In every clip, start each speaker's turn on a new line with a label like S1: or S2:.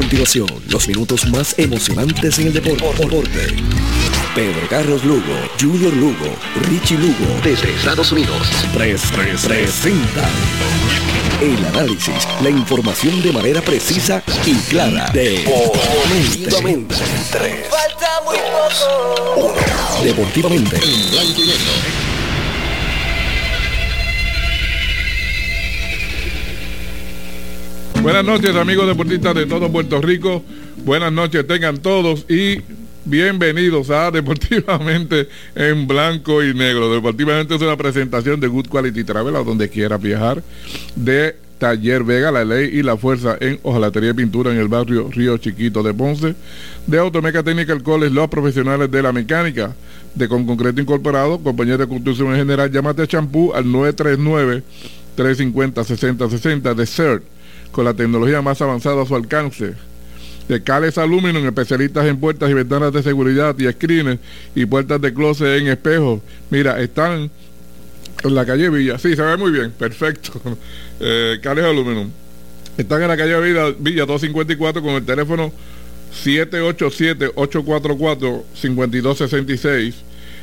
S1: continuación los minutos más emocionantes en el deporte. Pedro Carlos Lugo, Junior Lugo, Richie Lugo, desde Estados Unidos, pres, pres, presentan el análisis, la información de manera precisa y clara. Deportivamente. Falta muy poco. Deportivamente. En blanco y negro.
S2: Buenas noches amigos deportistas de todo Puerto Rico. Buenas noches tengan todos y bienvenidos a Deportivamente en Blanco y Negro. Deportivamente es una presentación de Good Quality Travel a donde quiera viajar de Taller Vega, la ley y la fuerza en hojalatería y pintura en el barrio Río Chiquito de Ponce, de Automeca Technical College, los profesionales de la mecánica, de Con Concreto Incorporado, compañía de construcción en general, llámate a champú al 939 350 6060 de CERT con la tecnología más avanzada a su alcance. De Cales Aluminum, especialistas en puertas y ventanas de seguridad y screens y puertas de closet en espejos. Mira, están en la calle Villa. Sí, se ve muy bien, perfecto. Eh, Cales Aluminum. Están en la calle Villa, Villa 254 con el teléfono 787-844-5266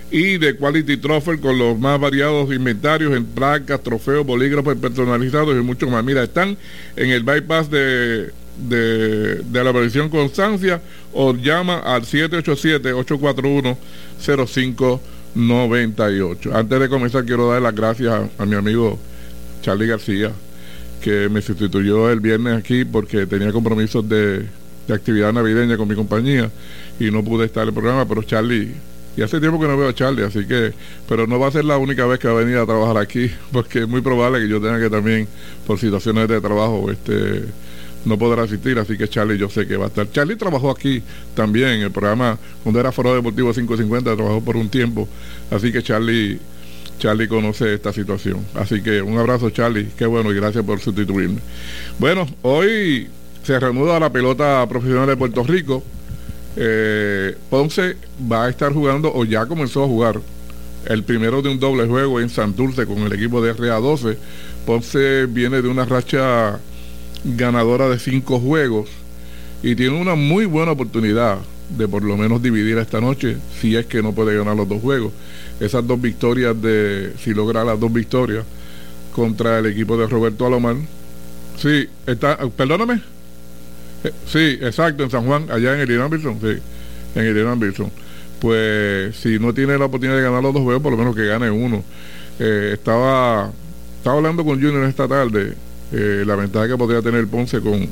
S2: y de Quality Trophy con los más variados inventarios en placas, trofeos, bolígrafos personalizados y mucho más. Mira, están en el bypass de, de, la versión Constancia o llama al 787-841-0598. Antes de comenzar quiero dar las gracias a, mi amigo Charlie García que me sustituyó el viernes aquí porque tenía compromisos de, de actividad navideña con mi compañía y no pude estar en el programa, pero Charlie y hace tiempo que no veo a Charlie, así que, pero no va a ser la única vez que va a venir a trabajar aquí, porque es muy probable que yo tenga que también, por situaciones de trabajo, este no poder asistir, así que Charlie yo sé que va a estar. Charlie trabajó aquí también, en el programa, cuando era Foro Deportivo 550, trabajó por un tiempo, así que Charlie, Charlie conoce esta situación. Así que un abrazo Charlie, qué bueno y gracias por sustituirme. Bueno, hoy se reanuda la pelota profesional de Puerto Rico. Eh, Ponce va a estar jugando o ya comenzó a jugar el primero de un doble juego en Santurce con el equipo de RA12. Ponce viene de una racha ganadora de cinco juegos y tiene una muy buena oportunidad de por lo menos dividir esta noche si es que no puede ganar los dos juegos. Esas dos victorias de, si logra las dos victorias contra el equipo de Roberto Alomar. Sí, está, perdóname. Eh, sí, exacto, en San Juan, allá en el Irán sí, en el Irán. Pues si no tiene la oportunidad de ganar los dos juegos, por lo menos que gane uno. Eh, estaba, estaba hablando con Junior esta tarde, eh, la ventaja que podría tener Ponce con,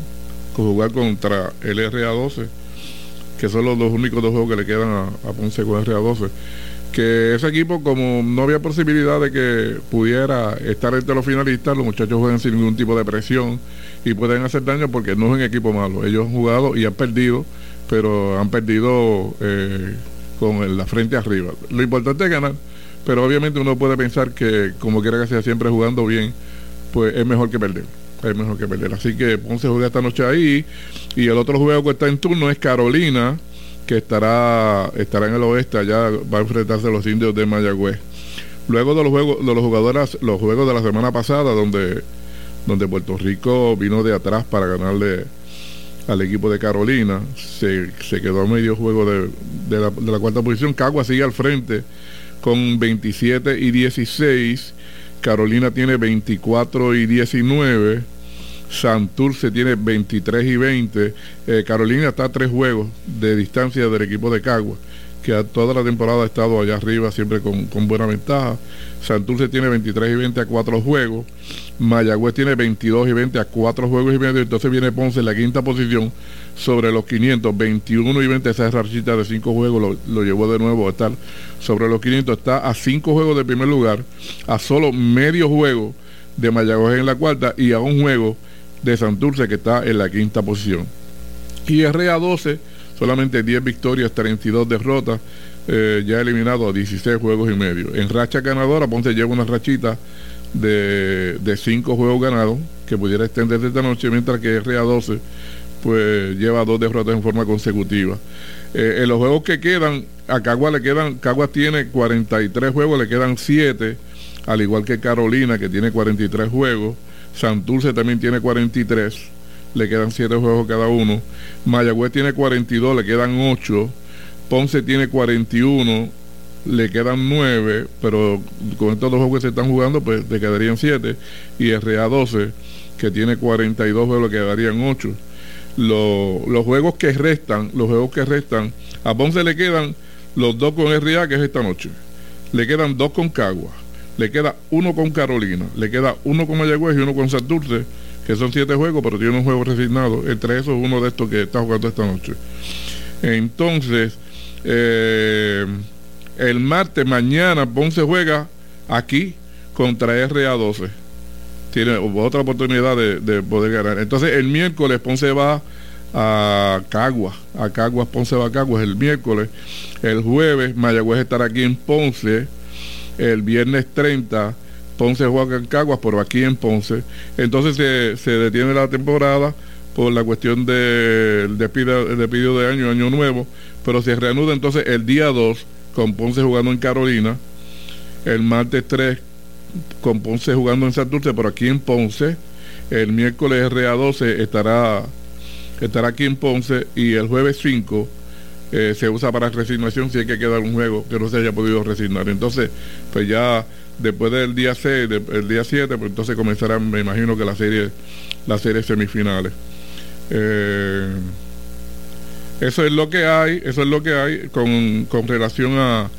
S2: jugar contra el RA12, que son los dos únicos dos juegos que le quedan a, a Ponce con RA12 que ese equipo, como no había posibilidad de que pudiera estar entre los finalistas, los muchachos juegan sin ningún tipo de presión y pueden hacer daño porque no es un equipo malo. Ellos han jugado y han perdido, pero han perdido eh, con la frente arriba. Lo importante es ganar, pero obviamente uno puede pensar que, como quiera que sea, siempre jugando bien, pues es mejor que perder. Es mejor que perder. Así que Ponce juega esta noche ahí. Y el otro juego que está en turno es Carolina que estará, estará en el oeste, allá va a enfrentarse a los indios de Mayagüez. Luego de los juegos, de los jugadores, los juegos de la semana pasada, donde, donde Puerto Rico vino de atrás para ganarle al equipo de Carolina, se, quedó a medio juego de, la, de la cuarta posición. Cagua sigue al frente con 27 y 16. Carolina tiene 24 y 19. Santurce tiene 23 y 20. Eh, Carolina está a tres juegos de distancia del equipo de Cagua, que toda la temporada ha estado allá arriba, siempre con, buena ventaja. Santurce tiene 23 y 20 a cuatro juegos. Mayagüez tiene 22 y 20 a cuatro juegos y medio. Entonces viene Ponce en la quinta posición sobre los 500, 21 y 20. Esa rachita de cinco juegos lo, lo, llevó de nuevo a estar sobre los 500. Está a cinco juegos de primer lugar, a solo medio juego de Mayagüez en la cuarta y a un juego de Santurce, que está en la quinta posición. Y RA12, solamente 10 victorias, 32 derrotas, eh, ya eliminado a 16 juegos y medio. En racha ganadora, Ponce lleva una rachita de, de 5 juegos ganados, que pudiera extenderse esta noche, mientras que RA12 pues lleva dos derrotas en forma consecutiva. Eh, en los juegos que quedan, a Cagua le quedan, Cagua tiene 43 juegos, le quedan 7, al igual que Carolina, que tiene 43 juegos. Santurce también tiene 43. Le quedan 7 juegos cada uno. Mayagüez tiene 42, le quedan 8. Ponce tiene 41, le quedan 9, pero con estos dos juegos que se están jugando, pues le quedarían 7. Y RA 12, que tiene 42 juegos, le quedarían 8. los juegos que restan, los juegos que restan, a Ponce le quedan los dos con RA, que es esta noche. Le quedan dos con Cagua. Le queda uno con Carolina. Le queda uno con Mayagüez y uno con Santurce, que son siete juegos, pero tiene un juego resignado. Entre esos, uno de estos que está jugando esta noche. Entonces, eh, el martes, mañana, Ponce juega aquí contra RA12. Tiene otra oportunidad de, poder ganar. Entonces, el miércoles Ponce va a Caguas, a Caguas, Ponce va a Caguas el miércoles. El jueves, Mayagüez estará aquí en Ponce. El viernes 30, Ponce juega en Caguas, pero aquí en Ponce. Entonces se, se detiene la temporada por la cuestión del despido, de año, año nuevo, pero se reanuda entonces el día 2 con Ponce jugando en Carolina, el martes 3 con Ponce jugando en Santurce, pero aquí en Ponce, el miércoles RA12 estará, estará aquí en Ponce y el jueves 5 eh, se usa para resignación si hay que quedar un juego que no se haya podido resignar. Entonces, pues ya después del día 6, el día 7, pues entonces comenzarán, me imagino que la serie, las series semifinales. Eh, eso es lo que hay, eso es lo que hay con, con relación a,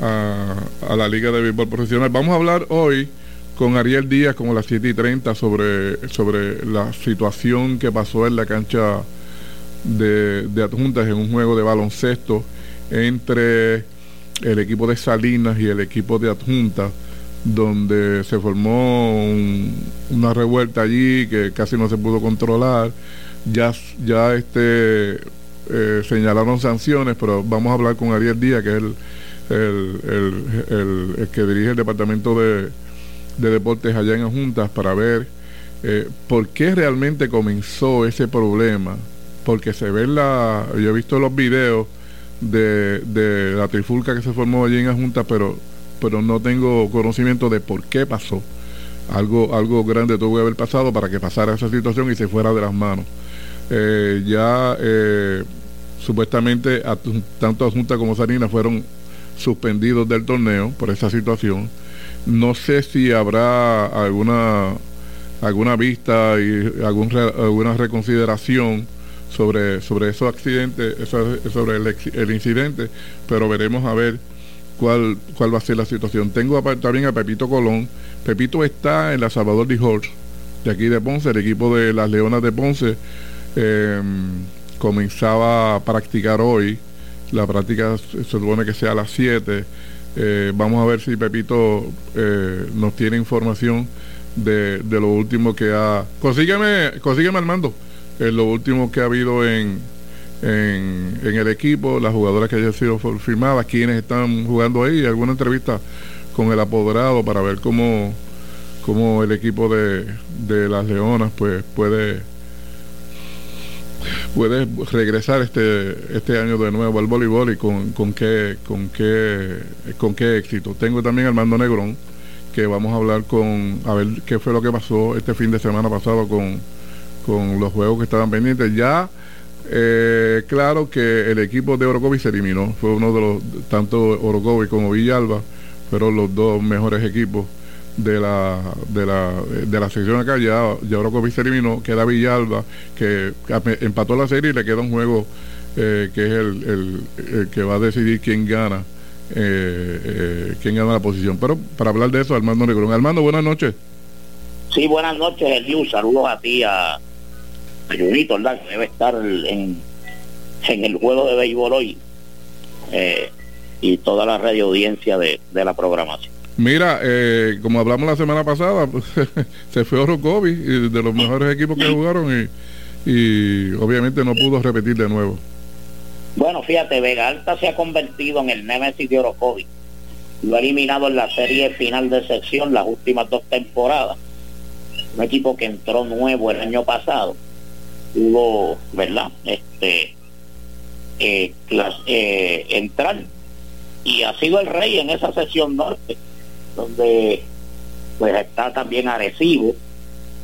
S2: a, la Liga de Béisbol Profesional. Vamos a hablar hoy con Ariel Díaz como las 7 y 30 sobre, sobre la situación que pasó en la cancha de, de adjuntas en un juego de baloncesto entre el equipo de Salinas y el equipo de adjuntas donde se formó una revuelta allí que casi no se pudo controlar ya, ya este, eh, señalaron sanciones, pero vamos a hablar con Ariel Díaz, que es el, el, que dirige el departamento de, deportes allá en Juntas, para ver eh, por qué realmente comenzó ese problema. Porque se ve la. Yo he visto los videos de, de la trifulca que se formó allí en Juntas, pero, pero no tengo conocimiento de por qué pasó. Algo, algo grande tuvo que haber pasado para que pasara esa situación y se fuera de las manos. Eh, ya eh, supuestamente tanto Junta como Sarina fueron suspendidos del torneo por esa situación. No sé si habrá alguna alguna vista y algún alguna reconsideración sobre sobre esos accidentes, sobre el, incidente, pero veremos a ver cuál cuál va a ser la situación. Tengo también a Pepito Colón. Pepito está en la Salvador de Horse, de aquí de Ponce, el equipo de las Leonas de Ponce eh, comenzaba a practicar hoy. La práctica se supone que sea a las 7. Eh, vamos a ver si Pepito eh, nos tiene información de, de, lo último que ha... Consígueme, consígueme Armando, eh, lo último que ha habido en, en, el equipo, las jugadoras que hayan sido firmadas, quienes están jugando ahí, alguna entrevista con el apoderado para ver cómo, cómo el equipo de, de las Leonas pues puede puedes regresar este este año de nuevo al voleibol y con, con qué con qué con qué éxito. Tengo también al Mando Negrón que vamos a hablar con a ver qué fue lo que pasó este fin de semana pasado con, con los juegos que estaban pendientes. Ya eh, claro que el equipo de Orocovi se eliminó, fue uno de los tanto Orocovi como Villalba fueron los dos mejores equipos de la, de la, de la sección acá, ya, ya Orocovi se eliminó, queda Villalba, que empató la serie y le queda un juego eh, que es el, el, que va a decidir quién gana, eh, eh, quién gana la posición. Pero para hablar de eso, Armando Negrón. Armando, buenas noches.
S3: Sí, buenas noches, Eliu. Saludos a ti, a, a Junito, ¿verdad? Que debe estar en, en el juego de béisbol hoy. y toda la radio audiencia de, de la programación.
S2: Mira, eh, como hablamos la semana pasada, pues, se fue Orocovi, de los mejores equipos que jugaron y, obviamente no pudo repetir de nuevo.
S3: Bueno, fíjate, Vega Alta se ha convertido en el Nemesis de Orocovi. Lo ha eliminado en la serie final de sección las últimas dos temporadas. Un equipo que entró nuevo el año pasado. Hubo, ¿verdad? Este, eh, eh, entrar y ha sido el rey en esa sección norte donde pues está también Arecibo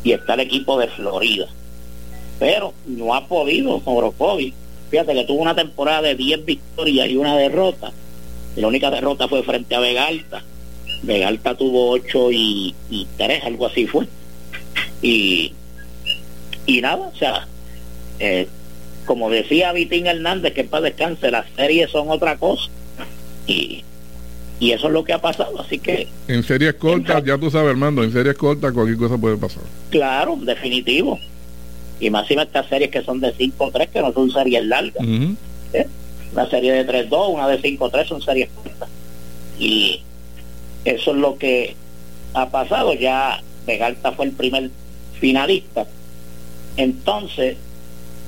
S3: y está el equipo de Florida. pero no ha podido Orocovi. Fíjate que tuvo una temporada de 10 victorias y una derrota. La única derrota fue frente a Vega Alta. Vega Alta tuvo 8 y, y 3, algo así fue. Y, y nada, o sea, eh, como decía Vitín Hernández, que para descanse, las series son otra cosa. Y, y eso es lo que ha pasado, así que...
S2: En series cortas, ya tú sabes, Armando, en series cortas cualquier cosa puede pasar.
S3: Claro, definitivo. Y más si estas series que son de 5-3, que no son series largas. ¿Eh? Una serie de 3-2, una de 5-3 son series cortas. Y eso es lo que ha pasado. Ya Vegalta fue el primer finalista. Entonces,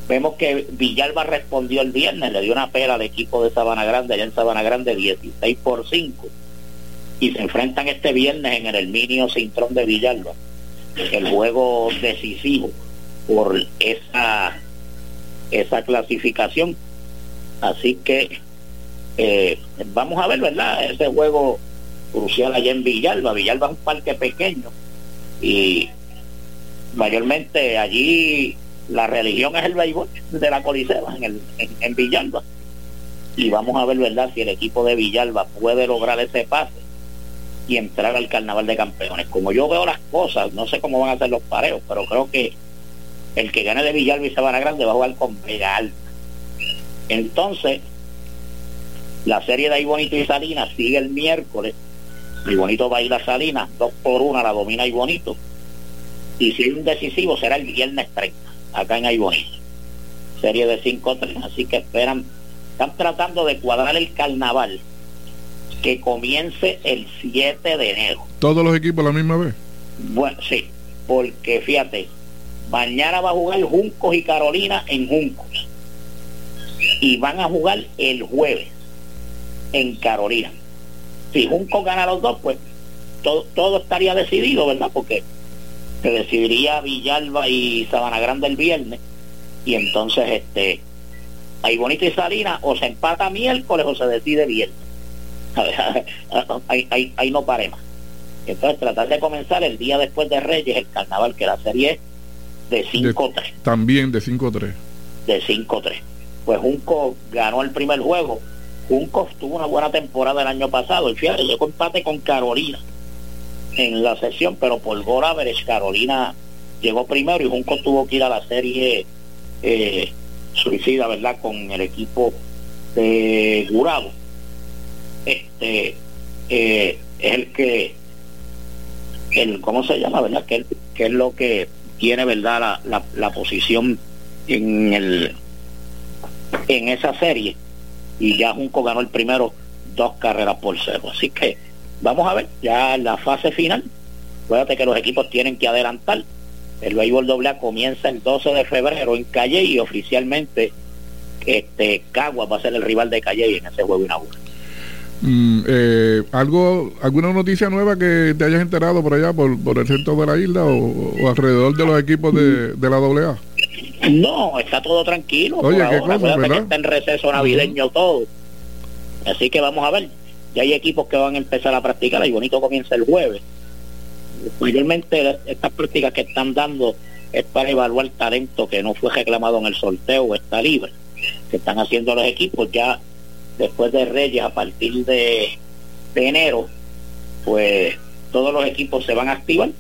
S3: Vemos que Villalba respondió el viernes, le dio una pela al equipo de Sabana Grande, allá en Sabana Grande, 16 por 5. Y se enfrentan este viernes en el Herminio Cintrón de Villalba. El juego decisivo por esa, esa clasificación. Así que eh, vamos a ver, ¿verdad? Ese juego crucial allá en Villalba. Villalba es un parque pequeño y mayormente allí la religión es el béisbol de la Coliseba en, el, en, Villalba. Y vamos a ver, ¿verdad?, si el equipo de Villalba puede lograr ese pase y entrar al carnaval de campeones. Como yo veo las cosas, no sé cómo van a ser los pareos, pero creo que el que gane de Villalba y Sabana Grande va a jugar con Vega Alta. Entonces, la serie de Ibonito y Salinas sigue el miércoles. Ibonito va a ir a Salinas, dos por una la domina Ibonito. Y si es un decisivo será el viernes 30 acá en Aibonito. Serie de 5-3, así que esperan, están tratando de cuadrar el carnaval que comience el 7 de enero.
S2: ¿Todos los equipos a la misma vez?
S3: Bueno, sí, porque fíjate, mañana va a jugar Juncos y Carolina en Juncos. Y van a jugar el jueves en Carolina. Si Juncos gana los dos, pues todo, todo estaría decidido, ¿verdad? Porque se decidiría Villalba y Sabana Grande el viernes y entonces este hay Bonito y Salina o se empata miércoles o se decide viernes. Ahí, ahí, no pare más. Entonces tratar de comenzar el día después de Reyes el carnaval que la serie es de 5-3
S2: también de 5-3
S3: de 5-3 pues Junco ganó el primer juego. Junco tuvo una buena temporada el año pasado. Y fíjate llegó empate con Carolina en la sesión, pero por gol Carolina llegó primero y Junco tuvo que ir a la serie eh, suicida, ¿verdad? Con el equipo de Jurado. Este eh, es el que, el, ¿cómo se llama, verdad? Que, que es lo que tiene, ¿verdad? La, la, la posición en el en esa serie y ya Junco ganó el primero dos carreras por cero. Así que vamos a ver, ya la fase final, acuérdate que los equipos tienen que adelantar. El béisbol doble comienza el 12 de febrero en Calle y oficialmente este Caguas va a ser el rival de Calle en ese juego inaugural.
S2: Mm, eh, ¿algo, ¿Alguna noticia nueva que te hayas enterado por allá, por, por el centro de la isla o, alrededor de los equipos de, de la AA?
S3: No, está todo tranquilo. Oye, ¿qué cosa, que está en receso navideño todo. Así que vamos a ver ya hay equipos que van a empezar a practicar y bonito comienza el jueves. Mayormente estas prácticas que están dando es para evaluar talento que no fue reclamado en el sorteo o está libre, que están haciendo los equipos ya después de Reyes a partir de, enero, pues todos los equipos se van a activar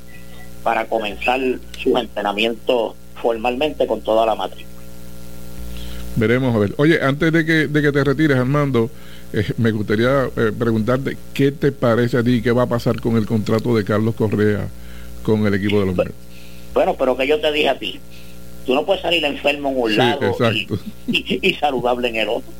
S3: para comenzar su entrenamiento formalmente con toda la matriz.
S2: Veremos a ver. Oye, antes de que, de que te retires, Armando, eh, me gustaría eh, preguntarte qué te parece a ti, qué va a pasar con el contrato de Carlos Correa con el equipo de los Mets.
S3: Bueno, pero que yo te dije a ti, tú no puedes salir enfermo en un lado y, saludable en el otro.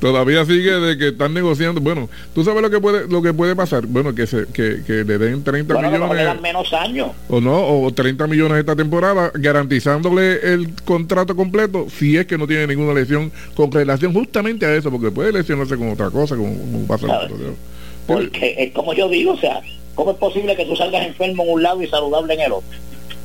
S2: Todavía sigue de que están negociando. Bueno, tú sabes lo que puede lo que puede pasar. Bueno, que se que, que le den 30 millones. Le
S3: dan menos años.
S2: O no, o 30 millones esta temporada, garantizándole el contrato completo si es que no tiene ninguna lesión con relación justamente a eso, porque puede lesionarse con otra cosa, como, pasa
S3: Porque es como yo digo, o sea, ¿cómo es posible que tú salgas enfermo en un lado y saludable en el otro?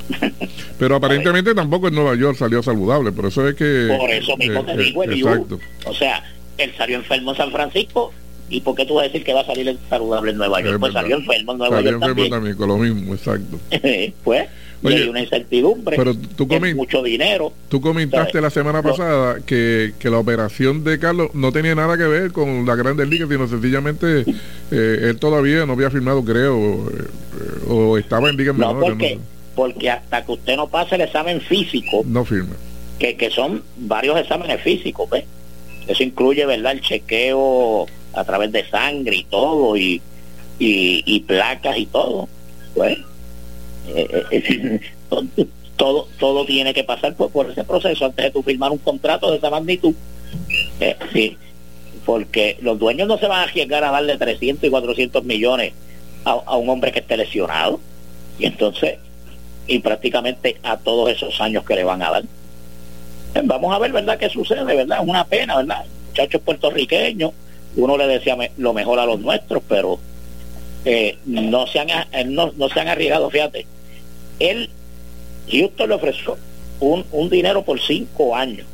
S2: Pero aparentemente tampoco en Nueva York salió saludable, por eso es que...
S3: Por eso mismo te eh, digo, eh, exacto. O sea, él salió enfermo en San Francisco ¿Y por qué tú vas a decir que va a salir saludable en Nueva York? pues salió enfermo en Nueva York también. también.
S2: con lo mismo, exacto.
S3: pues hay una incertidumbre,
S2: pero tú
S3: mucho dinero.
S2: Tú comentaste la semana pasada que, que, la operación de Carlos no tenía nada que ver con la Grandes Ligas, sino sencillamente eh, él todavía no había firmado, creo, eh, o estaba en ligas
S3: no, Porque, porque hasta que usted no pase el examen físico,
S2: no firma.
S3: Que, que son varios exámenes físicos, ¿ves? Eso incluye, ¿verdad?, el chequeo a través de sangre y todo, y, y, placas y todo. Pues, eh, eh, todo, todo tiene que pasar por, por, ese proceso antes de tu firmar un contrato de esa magnitud. Eh, sí, porque los dueños no se van a arriesgar a darle 300 y 400 millones a, a un hombre que esté lesionado. Y entonces, y prácticamente a todos esos años que le van a dar. Vamos a ver, ¿verdad?, qué sucede, ¿verdad? Es una pena, ¿verdad? Muchachos puertorriqueños, uno le decía lo mejor a los nuestros, pero eh, no, se han, eh, no, se han arriesgado, fíjate. Él, Houston le ofreció un, un dinero por cinco años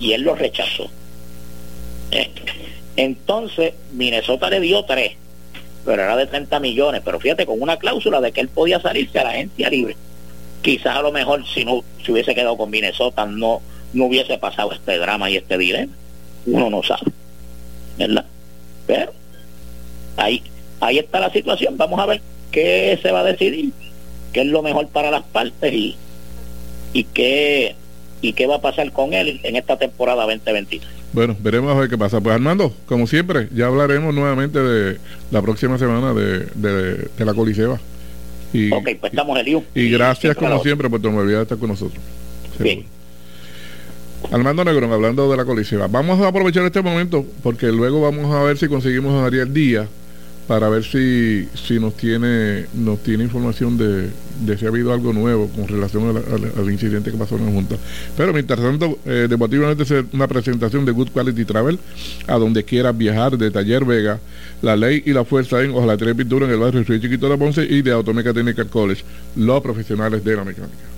S3: y él lo rechazó. Eh, entonces, Minnesota le dio tres, pero era de 30 millones, pero fíjate, con una cláusula de que él podía salirse a la agencia libre. Quizás a lo mejor si no se hubiese quedado con Minnesota no, no hubiese pasado este drama y este dilema. Uno no sabe. ¿Verdad? Pero ahí, ahí está la situación. Vamos a ver qué se va a decidir, qué es lo mejor para las partes y, y qué y qué va a pasar con él en esta temporada 2023.
S2: Bueno, veremos a ver qué pasa. Pues Armando, como siempre, ya hablaremos nuevamente de la próxima semana de, de, la Coliseba.
S3: Y, ok, pues estamos
S2: en Y gracias como siempre por tu amabilidad de estar con nosotros. Bien. Armando Negrón, hablando de la Coliseba. Vamos a aprovechar este momento porque luego vamos a ver si conseguimos a Ariel Díaz para ver si, si nos tiene nos tiene información de, de si ha habido algo nuevo con relación al, incidente que pasó en la Junta. Pero mientras tanto, eh, debativamente es una presentación de Good Quality Travel a donde quieras viajar de Taller Vega, La Ley y la Fuerza en Ojalá Tener Pintura en el barrio Río Chiquito de Ponce y de Automeca Technical College, los profesionales de la mecánica.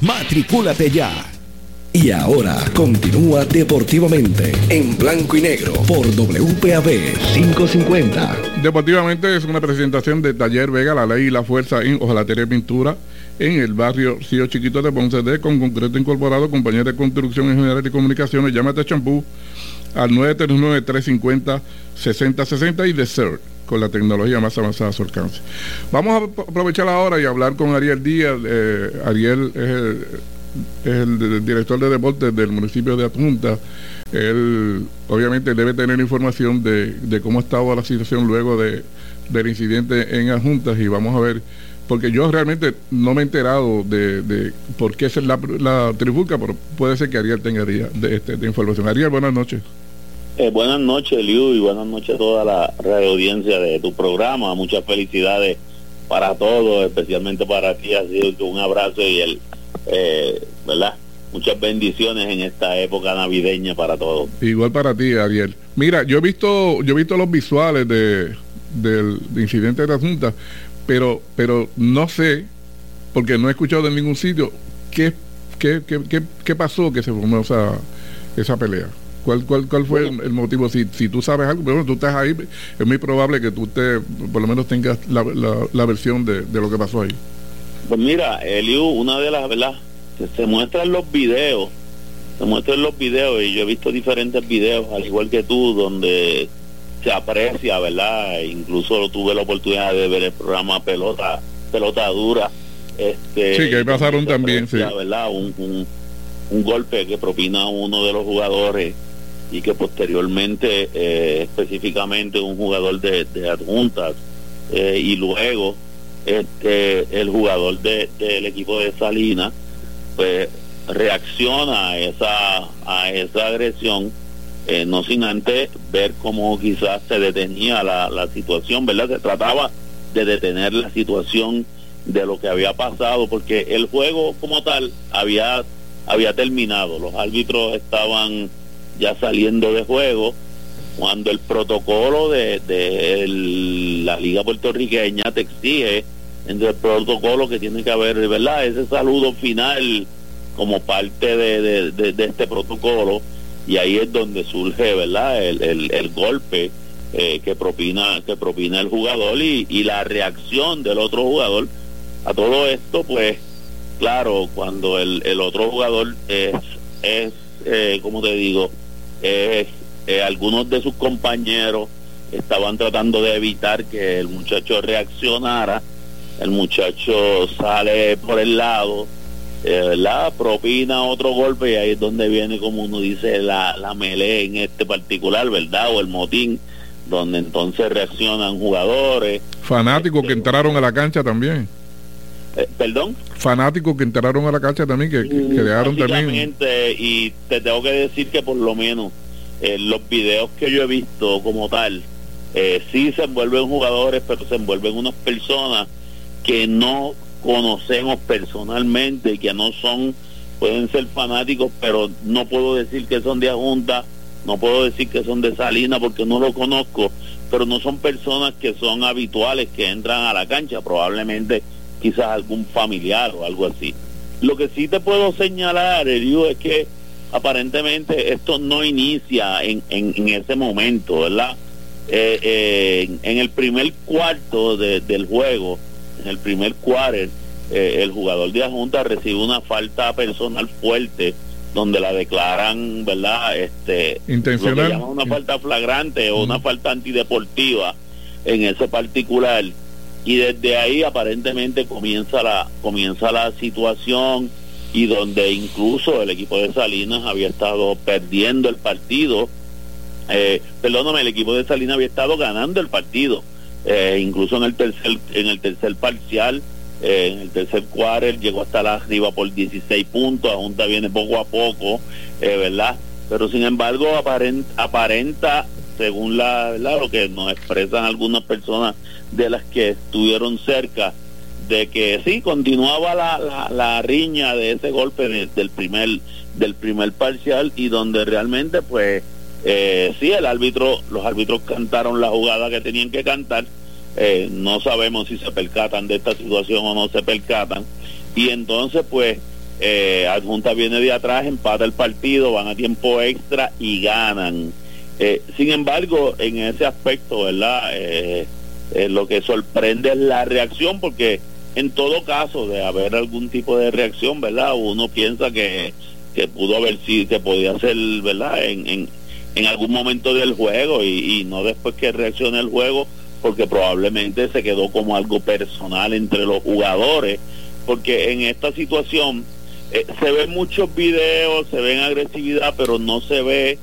S4: Matricúlate ya.
S1: Y ahora continúa deportivamente en blanco y negro por WPAB 550.
S2: Deportivamente es una presentación de Taller Vega, la ley y la fuerza en Ojalatería Pintura en el barrio Río Chiquito de Ponce de con concreto incorporado, compañía de construcción en general y comunicaciones, llámate champú al 939-350-6060 y de CERT con la tecnología más avanzada a su alcance. Vamos a aprovechar ahora y hablar con Ariel Díaz. Eh, Ariel es el, director de deportes del municipio de Adjunta. Él obviamente debe tener información de, cómo estaba la situación luego de, del incidente en Adjuntas y vamos a ver porque yo realmente no me he enterado de, por qué es la, la pero puede ser que Ariel tenga de, este, de información. Ariel, buenas noches.
S5: Eh, buenas noches, Liu, y buenas noches a toda la radio audiencia de tu programa. Muchas felicidades para todos, especialmente para ti. Ha sido un abrazo y el, eh, ¿verdad? Muchas bendiciones en esta época navideña para todos.
S2: Igual para ti, Ariel. Mira, yo he visto, yo he visto los visuales de, del incidente de la Junta pero, pero no sé, porque no he escuchado de ningún sitio, qué, qué, qué, qué, pasó que se formó esa, esa pelea. ¿Cuál, cuál, cuál fue el, motivo? Si, si tú sabes algo, bueno, tú estás ahí, es muy probable que tú te, por lo menos tengas la, la, versión de, de, lo que pasó ahí.
S5: Pues mira, Eliu, una de las, ¿verdad? Se, se muestran los videos, se muestran los videos y yo he visto diferentes videos, al igual que tú, donde se aprecia, ¿verdad? Incluso tuve la oportunidad de ver el programa Pelota, Pelota Dura. Este,
S2: sí, que ahí pasaron también, sí.
S5: ¿verdad? Un, un, golpe que propina uno de los jugadores y que posteriormente, eh, específicamente un jugador de, de adjuntas, eh, y luego este el jugador de, del equipo de Salinas, pues reacciona a esa, a esa agresión eh, no sin antes ver cómo quizás se detenía la, la situación, ¿verdad? Se trataba de detener la situación de lo que había pasado, porque el juego como tal había, había terminado, los árbitros estaban ya saliendo de juego, cuando el protocolo de, de la Liga Puertorriqueña te exige, entre el protocolo que tiene que haber, ¿verdad? Ese saludo final como parte de, de, de este protocolo y ahí es donde surge verdad el, el, golpe eh, que propina que propina el jugador y, y, la reacción del otro jugador a todo esto pues claro cuando el, el otro jugador es es eh, como te digo es eh, algunos de sus compañeros estaban tratando de evitar que el muchacho reaccionara el muchacho sale por el lado eh, ¿verdad? Propina otro golpe y ahí es donde viene, como uno dice, la, la melee en este particular, ¿verdad? O el motín, donde entonces reaccionan jugadores.
S2: Fanáticos que entraron a la cancha también.
S5: Eh, ¿Perdón?
S2: Fanáticos que entraron a la cancha también, que, que, quedaron también.
S5: Y te tengo que decir que por lo menos eh, los videos que yo he visto como tal, eh, sí se envuelven jugadores, pero se envuelven unas personas que no conocemos personalmente y que no son, pueden ser fanáticos, pero no puedo decir que son de Junta, no puedo decir que son de Salina porque no lo conozco, pero no son personas que son habituales que entran a la cancha, probablemente quizás algún familiar o algo así. Lo que sí te puedo señalar, Eliu, es que aparentemente esto no inicia en, en, ese momento, ¿verdad? Eh, eh, en el primer cuarto del juego, en el primer quarter, eh, el jugador de Junta recibe una falta personal fuerte donde la declaran, ¿verdad? Este,
S2: Intencional.
S5: Lo una falta flagrante o una falta antideportiva en ese particular. Y desde ahí aparentemente comienza la, comienza la situación y donde incluso el equipo de Salinas había estado perdiendo el partido. Eh, perdóname, el equipo de Salinas había estado ganando el partido eh, incluso en el tercer en el tercer parcial eh, en el tercer quarter llegó hasta la arriba por 16 puntos la Junta viene poco a poco eh, verdad pero sin embargo aparenta, aparenta según la ¿verdad? lo que nos expresan algunas personas de las que estuvieron cerca de que sí continuaba la, la, la riña de ese golpe del primer del primer parcial y donde realmente pues eh, sí, el árbitro, los árbitros cantaron la jugada que tenían que cantar. Eh, no sabemos si se percatan de esta situación o no se percatan. Y entonces, pues, eh, Adjunta viene de atrás, empata el partido, van a tiempo extra y ganan. Eh, sin embargo, en ese aspecto, ¿verdad? Eh, lo que sorprende es la reacción, porque en todo caso de haber algún tipo de reacción, ¿verdad? Uno piensa que, que pudo haber sido, que podía ser, ¿verdad? En, en, en algún momento del juego y, no después que reaccione el juego porque probablemente se quedó como algo personal entre los jugadores porque en esta situación eh, se ven muchos videos, se ven agresividad, pero no se ve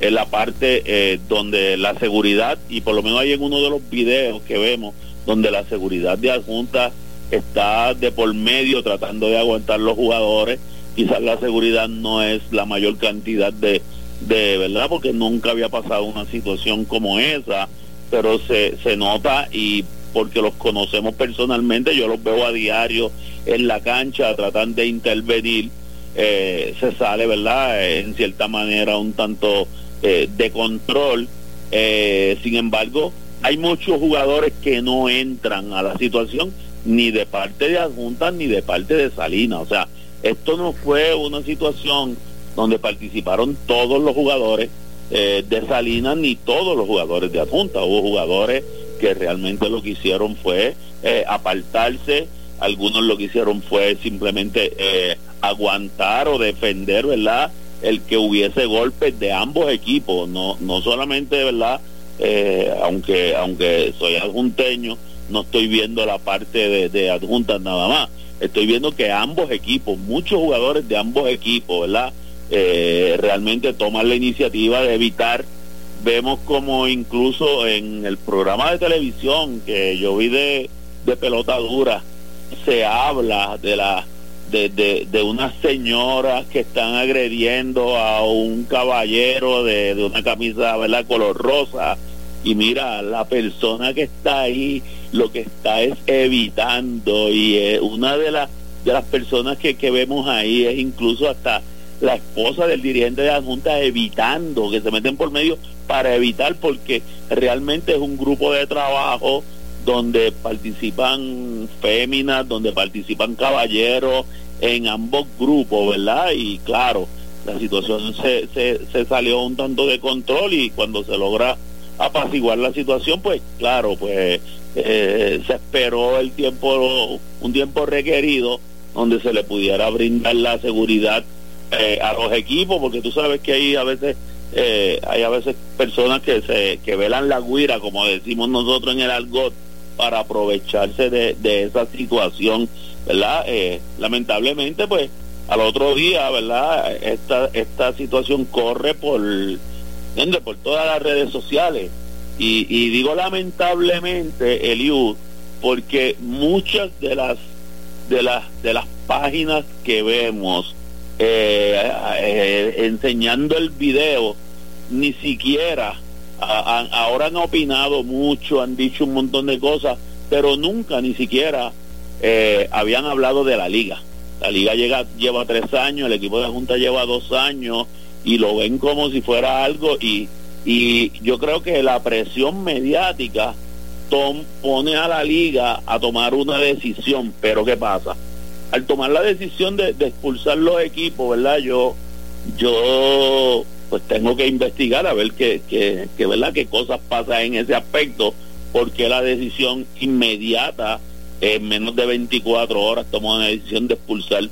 S5: en la parte eh, donde la seguridad, y por lo menos hay en uno de los videos que vemos, donde la seguridad de adjunta está de por medio tratando de aguantar los jugadores, quizás la seguridad no es la mayor cantidad de, de verdad, porque nunca había pasado una situación como esa, pero se, se nota y porque los conocemos personalmente, yo los veo a diario en la cancha, tratan de intervenir, eh, se sale, ¿verdad? En cierta manera un tanto eh, de control. Eh, sin embargo, hay muchos jugadores que no entran a la situación ni de parte de adjuntas ni de parte de Salinas. O sea, esto no fue una situación donde participaron todos los jugadores de Salinas ni todos los jugadores de adjunta. Hubo jugadores que realmente lo que hicieron fue apartarse algunos lo que hicieron fue simplemente eh, aguantar o defender, ¿verdad? El que hubiese golpes de ambos equipos, no, no solamente, ¿verdad? Eh, aunque, aunque soy adjunteño, no estoy viendo la parte de, de adjuntas nada más. Estoy viendo que ambos equipos, muchos jugadores de ambos equipos, ¿verdad? Eh, realmente toman la iniciativa de evitar. Vemos como incluso en el programa de televisión que yo vi de, de pelota dura, se habla de la de, de, unas señoras que están agrediendo a un caballero de, de una camisa verdad color rosa. Y mira la persona que está ahí lo que está es evitando. Y una de las de las personas que, que vemos ahí es incluso hasta la esposa del dirigente de la Junta evitando que se meten por medio para evitar porque realmente es un grupo de trabajo donde participan féminas, donde participan caballeros en ambos grupos, ¿verdad? Y claro, la situación se, se, salió un tanto de control y cuando se logra apaciguar la situación, pues claro, pues eh, se esperó el tiempo, un tiempo requerido donde se le pudiera brindar la seguridad eh, a los equipos, porque tú sabes que hay a veces eh, hay a veces personas que se que velan la guira, como decimos nosotros en el argot, para aprovecharse de, de esa situación, ¿verdad? Eh, lamentablemente, pues, al otro día, ¿verdad? Esta, esta situación corre por, por todas las redes sociales. Y, y digo lamentablemente, Eliud, porque muchas de las de las de las páginas que vemos eh, eh, enseñando el video ni siquiera ahora han opinado mucho, han dicho un montón de cosas, pero nunca ni siquiera eh, habían hablado de la liga. La liga llega, lleva tres años, el equipo de la Junta lleva dos años y lo ven como si fuera algo y, y yo creo que la presión mediática tom, pone a la liga a tomar una decisión, pero ¿qué pasa? Al tomar la decisión de, de expulsar los equipos, ¿verdad? Yo, yo pues tengo que investigar a ver qué, qué, ¿verdad? qué cosas pasan en ese aspecto, porque la decisión inmediata, en menos de 24 horas, tomó una decisión de expulsar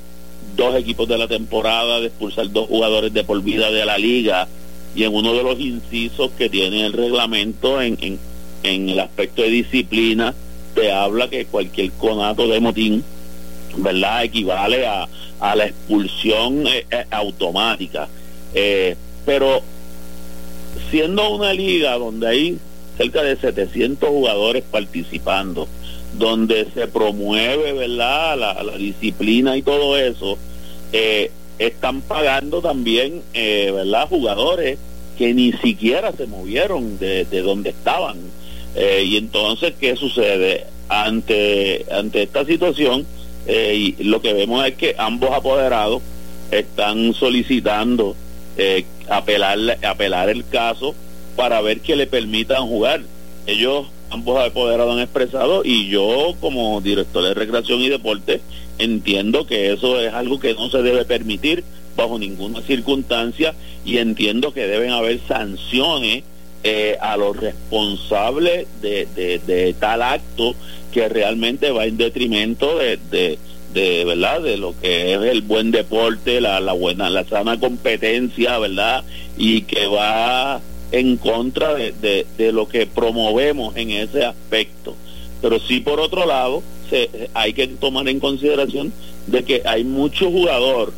S5: dos equipos de la temporada, de expulsar dos jugadores de por vida de la liga, y en uno de los incisos que tiene el reglamento en, en, en el aspecto de disciplina, te habla que cualquier conato de motín, ¿verdad?, equivale a, a la expulsión eh, eh, automática. Eh, pero siendo una liga donde hay cerca de 700 jugadores participando, donde se promueve, ¿verdad?, la, disciplina y todo eso, eh, están pagando también, eh, ¿verdad?, jugadores que ni siquiera se movieron de, de donde estaban. Eh, y entonces, ¿qué sucede? Ante, ante esta situación, y lo que vemos es que ambos apoderados están solicitando eh, apelar, apelar el caso para ver que le permitan jugar. Ellos, ambos apoderados han expresado y yo como director de recreación y deporte entiendo que eso es algo que no se debe permitir bajo ninguna circunstancia y entiendo que deben haber sanciones eh, a los responsables de, de, tal acto que realmente va en detrimento de, de de verdad de lo que es el buen deporte la, la buena la sana competencia verdad y que va en contra de, de, lo que promovemos en ese aspecto. Pero sí por otro lado se, hay que tomar en consideración de que hay mucho jugador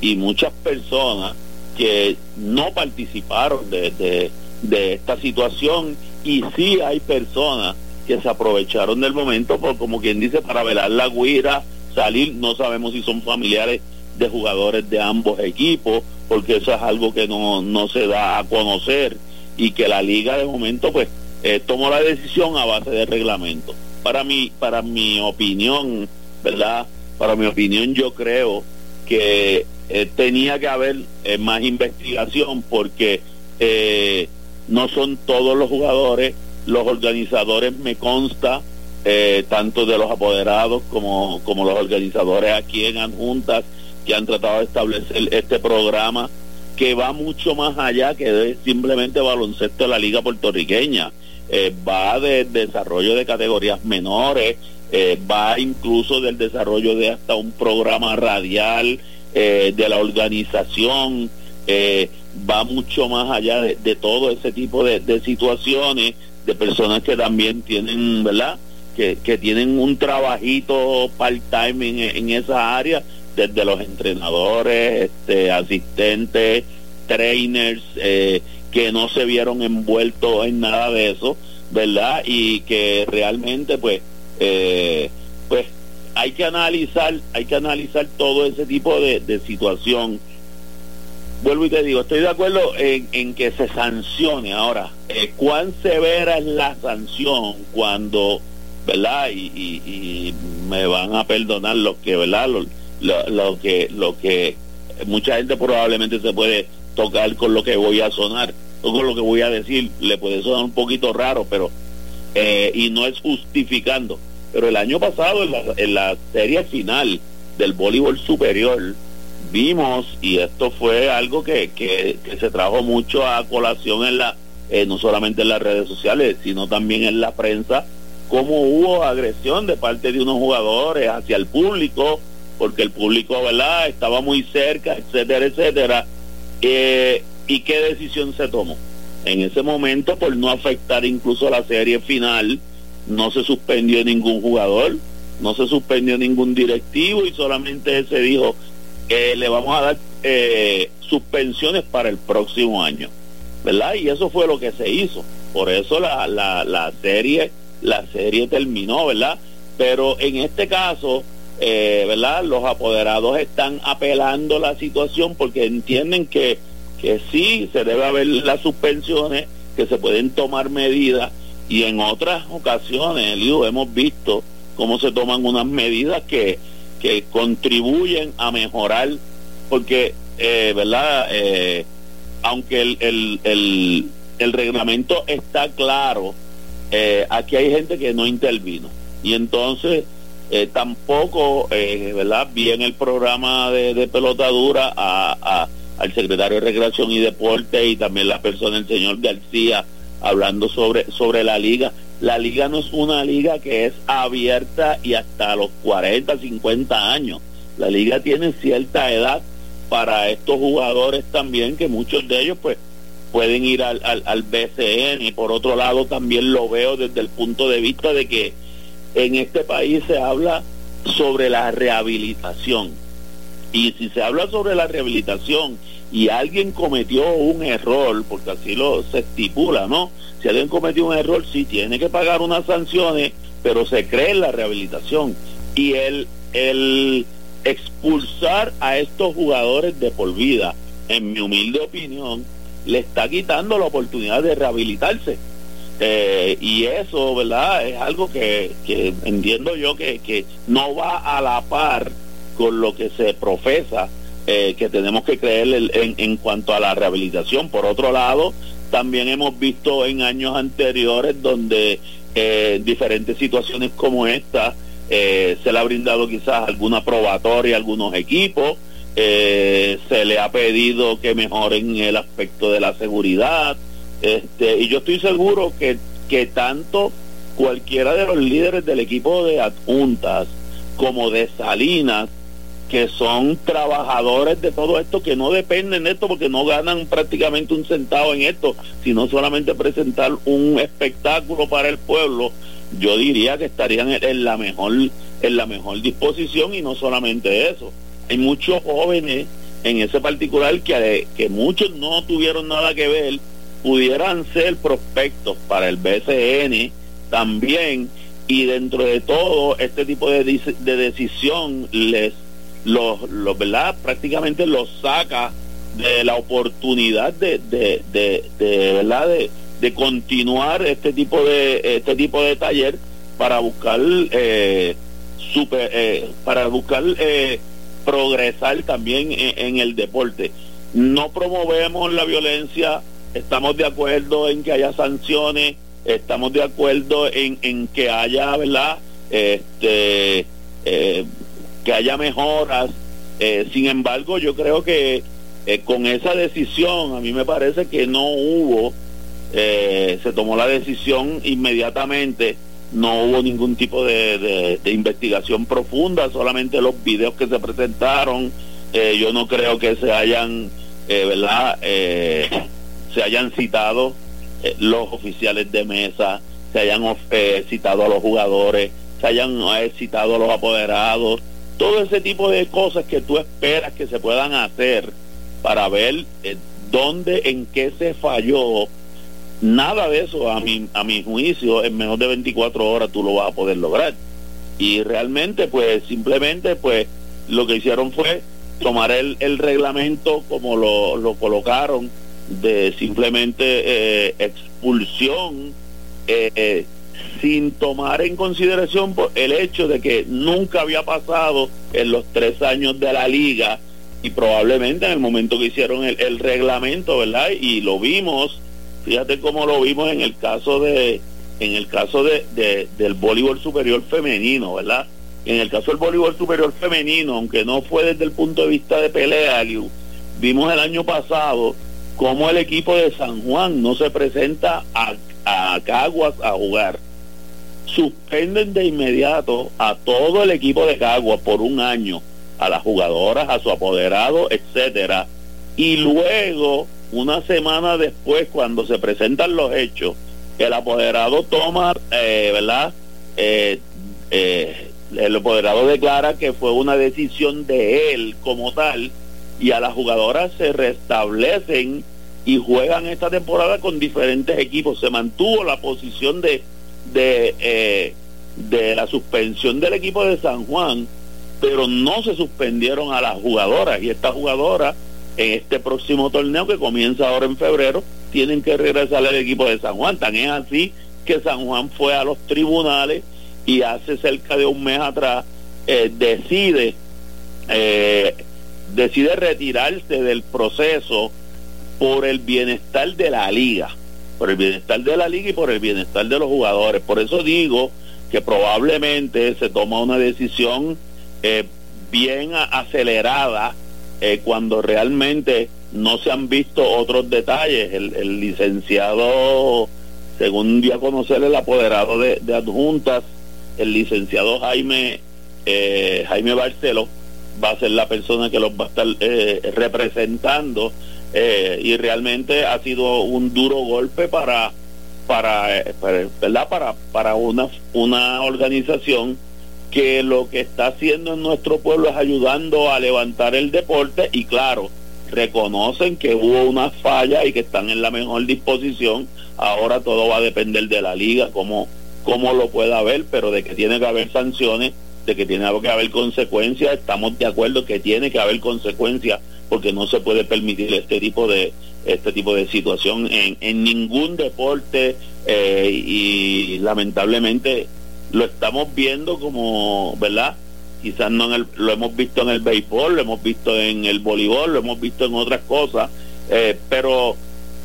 S5: y muchas personas que no participaron de, de, esta situación y sí hay personas que se aprovecharon del momento por como quien dice para velar la guira salir no sabemos si son familiares de jugadores de ambos equipos porque eso es algo que no, no se da a conocer y que la liga de momento pues eh, tomó la decisión a base de reglamento. Para mi para mi opinión verdad para mi opinión yo creo que eh, tenía que haber eh, más investigación porque no son todos los jugadores, los organizadores me consta, tanto de los apoderados como, como los organizadores aquí en Adjuntas que han tratado de establecer este programa que va mucho más allá que simplemente baloncesto de la liga puertorriqueña. va de desarrollo de categorías menores, va incluso del desarrollo de hasta un programa radial eh, de la organización, eh, va mucho más allá de, todo ese tipo de, situaciones, de personas que también tienen, ¿verdad? Que, tienen un trabajito part-time en, en esa área, desde los entrenadores, este, asistentes, trainers, eh, que no se vieron envueltos en nada de eso, ¿verdad? Y que realmente, pues, pues hay que analizar, hay que analizar todo ese tipo de, situación. Vuelvo y te digo, estoy de acuerdo en, que se sancione. Ahora, eh, ¿cuán severa es la sanción cuando, verdad? Y, me van a perdonar lo que, ¿verdad? Lo, que, lo que mucha gente probablemente se puede tocar con lo que voy a sonar, o con lo que voy a decir, le puede sonar un poquito raro, pero, eh, y no es justificando pero el año pasado, en la, serie final del voleibol superior, vimos, y esto fue algo que, que, se trajo mucho a colación en la, eh, no solamente en las redes sociales, sino también en la prensa, cómo hubo agresión de parte de unos jugadores hacia el público, porque el público, ¿verdad?, estaba muy cerca, etcétera, etcétera. Eh, ¿Y qué decisión se tomó? En ese momento, por no afectar incluso la serie final, no se suspendió ningún jugador, no se suspendió ningún directivo y solamente se dijo que le vamos a dar eh, suspensiones para el próximo año, ¿verdad? Y eso fue lo que se hizo. Por eso la, la, la serie la serie terminó, ¿verdad? Pero en este caso, eh, ¿verdad? Los apoderados están apelando la situación porque entienden que, que sí se debe haber las suspensiones, que se pueden tomar medidas y en otras ocasiones, hemos visto cómo se toman unas medidas que, que contribuyen a mejorar, porque, eh, ¿verdad? Eh, aunque el, el, el, reglamento está claro, eh, aquí hay gente que no intervino. Y entonces tampoco, ¿verdad? Vi en el programa de, de pelota dura al secretario de Recreación y Deporte y también la persona, el señor García, hablando sobre, sobre la liga. La liga no es una liga que es abierta y hasta los 40, 50 años. La liga tiene cierta edad para estos jugadores también, que muchos de ellos pues pueden ir al, al, al BCN y por otro lado también lo veo desde el punto de vista de que en este país se habla sobre la rehabilitación. Y si se habla sobre la rehabilitación y alguien cometió un error, porque así lo se estipula, ¿no? Si alguien cometió un error, sí tiene que pagar unas sanciones, pero se cree en la rehabilitación. Y el, el expulsar a estos jugadores de por vida, en mi humilde opinión, le está quitando la oportunidad de rehabilitarse. Eh, y eso, ¿verdad? Es algo que, que entiendo yo que, que no va a la par con lo que se profesa eh, que tenemos que creer en, en cuanto a la rehabilitación. Por otro lado, también hemos visto en años anteriores donde eh, diferentes situaciones como esta eh, se le ha brindado quizás alguna probatoria a algunos equipos, se le ha pedido que mejoren el aspecto de la seguridad, este, y yo estoy seguro que, que tanto cualquiera de los líderes del equipo de adjuntas como de Salinas que son trabajadores de todo esto, que no dependen de esto porque no ganan prácticamente un centavo en esto, sino solamente presentar un espectáculo para el pueblo, yo diría que estarían en la mejor en la mejor disposición y no solamente eso. Hay muchos jóvenes en ese particular que, que muchos no tuvieron nada que ver, pudieran ser prospectos para el BCN también y dentro de todo este tipo de, de decisión les los, los verdad prácticamente los saca de la oportunidad de, de, de, de verdad de, de, continuar este tipo de este tipo de taller para buscar eh, super, eh, para buscar eh, progresar también en, el deporte. No promovemos la violencia estamos de acuerdo en que haya sanciones estamos de acuerdo en, en que haya verdad este eh, que haya mejoras. Eh, sin embargo, yo creo que eh, con esa decisión, a mí me parece que no hubo, se tomó la decisión inmediatamente, no hubo ningún tipo de, investigación profunda, solamente los videos que se presentaron, yo no creo que se hayan, ¿verdad? se hayan citado los oficiales de mesa, se hayan citado a los jugadores, se hayan citado a los apoderados, todo ese tipo de cosas que tú esperas que se puedan hacer para ver eh, dónde, en qué se falló. Nada de eso, a mi, a mi juicio, en menos de 24 horas tú lo vas a poder lograr. Y realmente, pues, simplemente, pues, lo que hicieron fue tomar el, el reglamento como lo, lo colocaron de simplemente eh, expulsión eh, eh sin tomar en consideración el hecho de que nunca había pasado en los tres años de la liga y probablemente en el momento que hicieron el, reglamento, ¿verdad? Y lo vimos, fíjate cómo lo vimos en el caso de en el caso de, del voleibol superior femenino, ¿verdad? En el caso del voleibol superior femenino, aunque no fue desde el punto de vista de pelea, vimos el año pasado cómo el equipo de San Juan no se presenta a, a Caguas a jugar suspenden de inmediato a todo el equipo de Cagua por un año, a las jugadoras, a su apoderado, etcétera, y luego, una semana después, cuando se presentan los hechos, el apoderado toma, eh, ¿verdad? Eh, eh, el apoderado declara que fue una decisión de él como tal, y a las jugadoras se restablecen y juegan esta temporada con diferentes equipos. Se mantuvo la posición de de, eh, de la suspensión del equipo de San Juan, pero no se suspendieron a las jugadoras y estas jugadoras en este próximo torneo que comienza ahora en febrero tienen que regresar al equipo de San Juan. Tan es así que San Juan fue a los tribunales y hace cerca de un mes atrás eh, decide eh, decide retirarse del proceso por el bienestar de la liga por el bienestar de la liga y por el bienestar de los jugadores. Por eso digo que probablemente se toma una decisión eh, bien acelerada eh, cuando realmente no se han visto otros detalles. El, licenciado, según dio a conocer el apoderado de, adjuntas, el licenciado Jaime eh, Jaime Barcelo va a ser la persona que los va a estar representando eh, y realmente ha sido un duro golpe para para, eh, verdad para para una una organización que lo que está haciendo en nuestro pueblo es ayudando a levantar el deporte y claro reconocen que hubo una falla y que están en la mejor disposición. Ahora todo va a depender de la liga como cómo lo pueda haber pero de que tiene que haber sanciones de que tiene que haber consecuencias. Estamos de acuerdo que tiene que haber consecuencias porque no se puede permitir este tipo de este tipo de situación en, en ningún deporte eh, y lamentablemente lo estamos viendo como, ¿verdad? Quizás no en el, lo hemos visto en el béisbol, lo hemos visto en el voleibol, lo hemos visto en otras cosas, eh, pero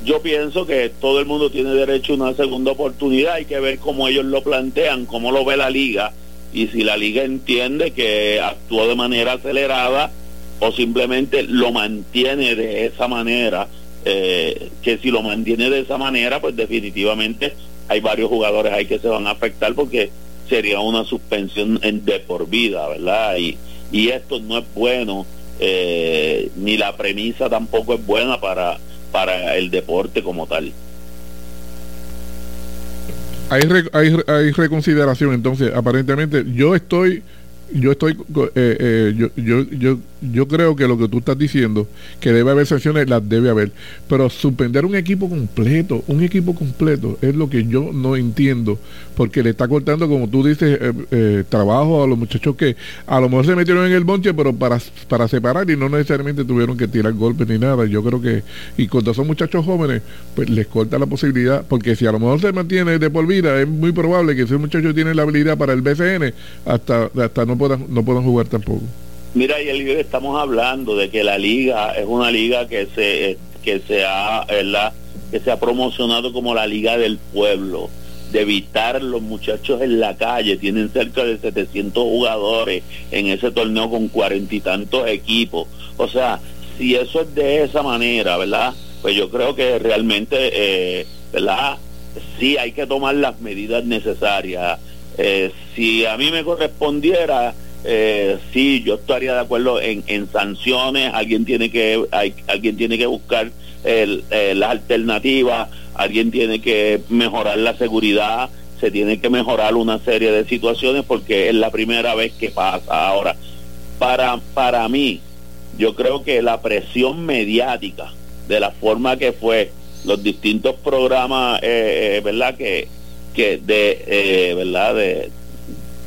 S5: yo pienso que todo el mundo tiene derecho a una segunda oportunidad, hay que ver cómo ellos lo plantean, cómo lo ve la liga y si la liga entiende que actuó de manera acelerada o simplemente lo mantiene de esa manera, eh, que si lo mantiene de esa manera, pues definitivamente hay varios jugadores ahí que se van a afectar porque sería una suspensión en, de por vida, ¿verdad? Y, y esto no es bueno, eh, ni la premisa tampoco es buena para, para el deporte como tal.
S2: Hay, hay, hay reconsideración, entonces, aparentemente yo estoy yo estoy eh, eh, yo, yo, yo, yo creo que lo que tú estás diciendo que debe haber sanciones las debe haber. Pero suspender un equipo completo un equipo completo es lo que yo no entiendo porque le está cortando como tú dices eh, trabajo a los muchachos que a lo mejor se metieron en el bonche pero para para separar y no necesariamente tuvieron que tirar golpes ni nada. Yo creo que y cuando son muchachos jóvenes pues les corta la posibilidad porque si a lo mejor se mantiene de por vida es muy probable que ese muchacho tiene la habilidad para el BCN hasta hasta no puedan, no puedan jugar tampoco.
S5: Mira, y el, estamos hablando de que la liga es una liga que se que se ha, que se ha promocionado como la liga del pueblo, de evitar los muchachos en la calle, tienen cerca de 700 jugadores en ese torneo con cuarenta y tantos equipos. O sea, si eso es de esa manera, ¿verdad? Pues yo creo que realmente, eh, ¿verdad? Sí hay que tomar las medidas necesarias eh, si a mí me correspondiera, eh, sí, yo estaría de acuerdo en, sanciones, alguien tiene que, hay, alguien tiene que buscar el, eh, las alternativas, alguien tiene que mejorar la seguridad, se tiene que mejorar una serie de situaciones porque es la primera vez que pasa. Ahora, para, para mí, yo creo que la presión mediática, de la forma que fue, los distintos programas, eh, ¿verdad? Que, que de eh, verdad de,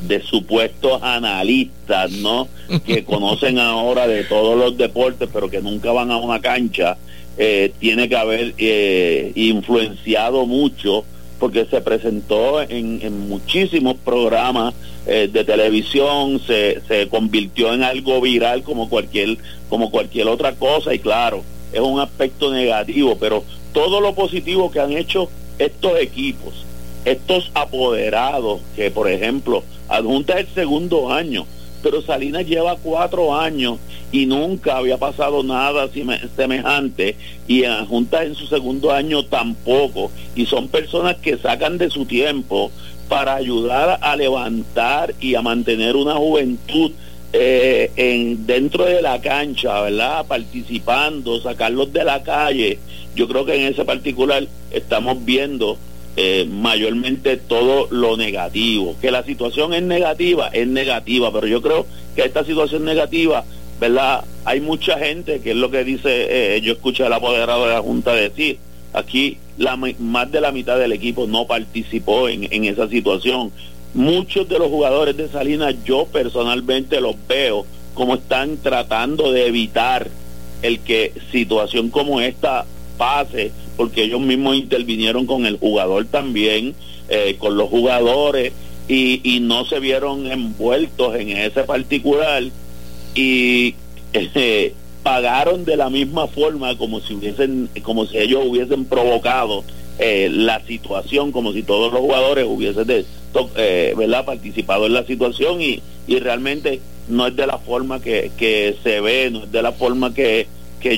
S5: de supuestos analistas no que conocen ahora de todos los deportes pero que nunca van a una cancha eh, tiene que haber eh, influenciado mucho porque se presentó en, en muchísimos programas de televisión se, se convirtió en algo viral como cualquier como cualquier otra cosa y claro es un aspecto negativo pero todo lo positivo que han hecho estos equipos estos apoderados que, por ejemplo, adjunta el segundo año, pero Salinas lleva cuatro años y nunca había pasado nada semejante y adjunta en su segundo año tampoco y son personas que sacan de su tiempo para ayudar a levantar y a mantener una juventud eh, en dentro de la cancha, ¿verdad? Participando, sacarlos de la calle. Yo creo que en ese particular estamos viendo eh, mayormente todo lo negativo. Que la situación es negativa, es negativa, pero yo creo que esta situación negativa, ¿verdad? Hay mucha gente, que es lo que dice, eh, yo escuché al apoderado de la Junta decir, aquí la, más de la mitad del equipo no participó en, en esa situación. Muchos de los jugadores de Salinas, yo personalmente los veo como están tratando de evitar el que situación como esta pase porque ellos mismos intervinieron con el jugador también, eh, con los jugadores, y, no se vieron envueltos en ese particular y eh, pagaron de la misma forma como si hubiesen, como si ellos hubiesen provocado eh, la situación, como si todos los jugadores hubiesen de, ¿verdad? participado en la situación y, realmente no es de la forma que, se ve, no es de la forma que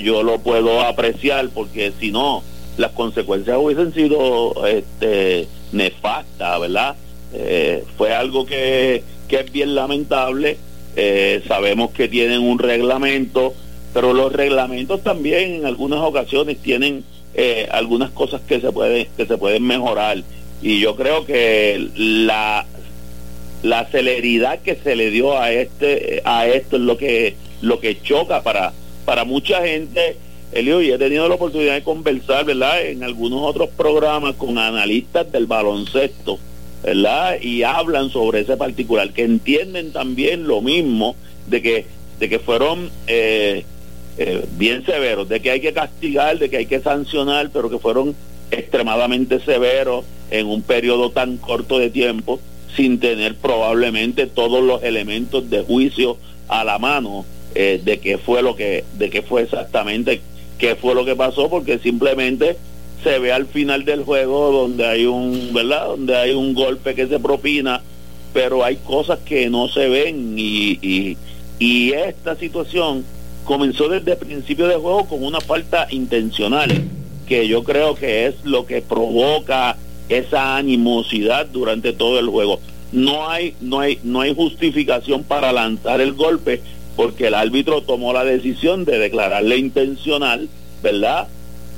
S5: yo lo puedo apreciar, porque si no, las consecuencias hubiesen sido este, nefastas, ¿verdad? Eh, fue algo que, que, es bien lamentable. Eh, sabemos que tienen un reglamento, pero los reglamentos también en algunas ocasiones tienen eh, algunas cosas que se pueden que se pueden mejorar y yo creo que la la celeridad que se le dio a este a esto es lo que lo que choca para para mucha gente Elio, y he tenido la oportunidad de conversar, ¿verdad?, en algunos otros programas con analistas del baloncesto, ¿verdad? Y hablan sobre ese particular, que entienden también lo mismo de que, de que fueron eh, eh, bien severos, de que hay que castigar, de que hay que sancionar, pero que fueron extremadamente severos en un periodo tan corto de tiempo, sin tener probablemente todos los elementos de juicio a la mano eh, de qué fue lo que, de qué fue exactamente qué fue lo que pasó, porque simplemente se ve al final del juego donde hay un, ¿verdad? Donde hay un golpe que se propina, pero hay cosas que no se ven y, y, y esta situación comenzó desde el principio del juego con una falta intencional, que yo creo que es lo que provoca esa animosidad durante todo el juego. No hay, no hay, no hay justificación para lanzar el golpe porque el árbitro tomó la decisión de declararle intencional, ¿verdad?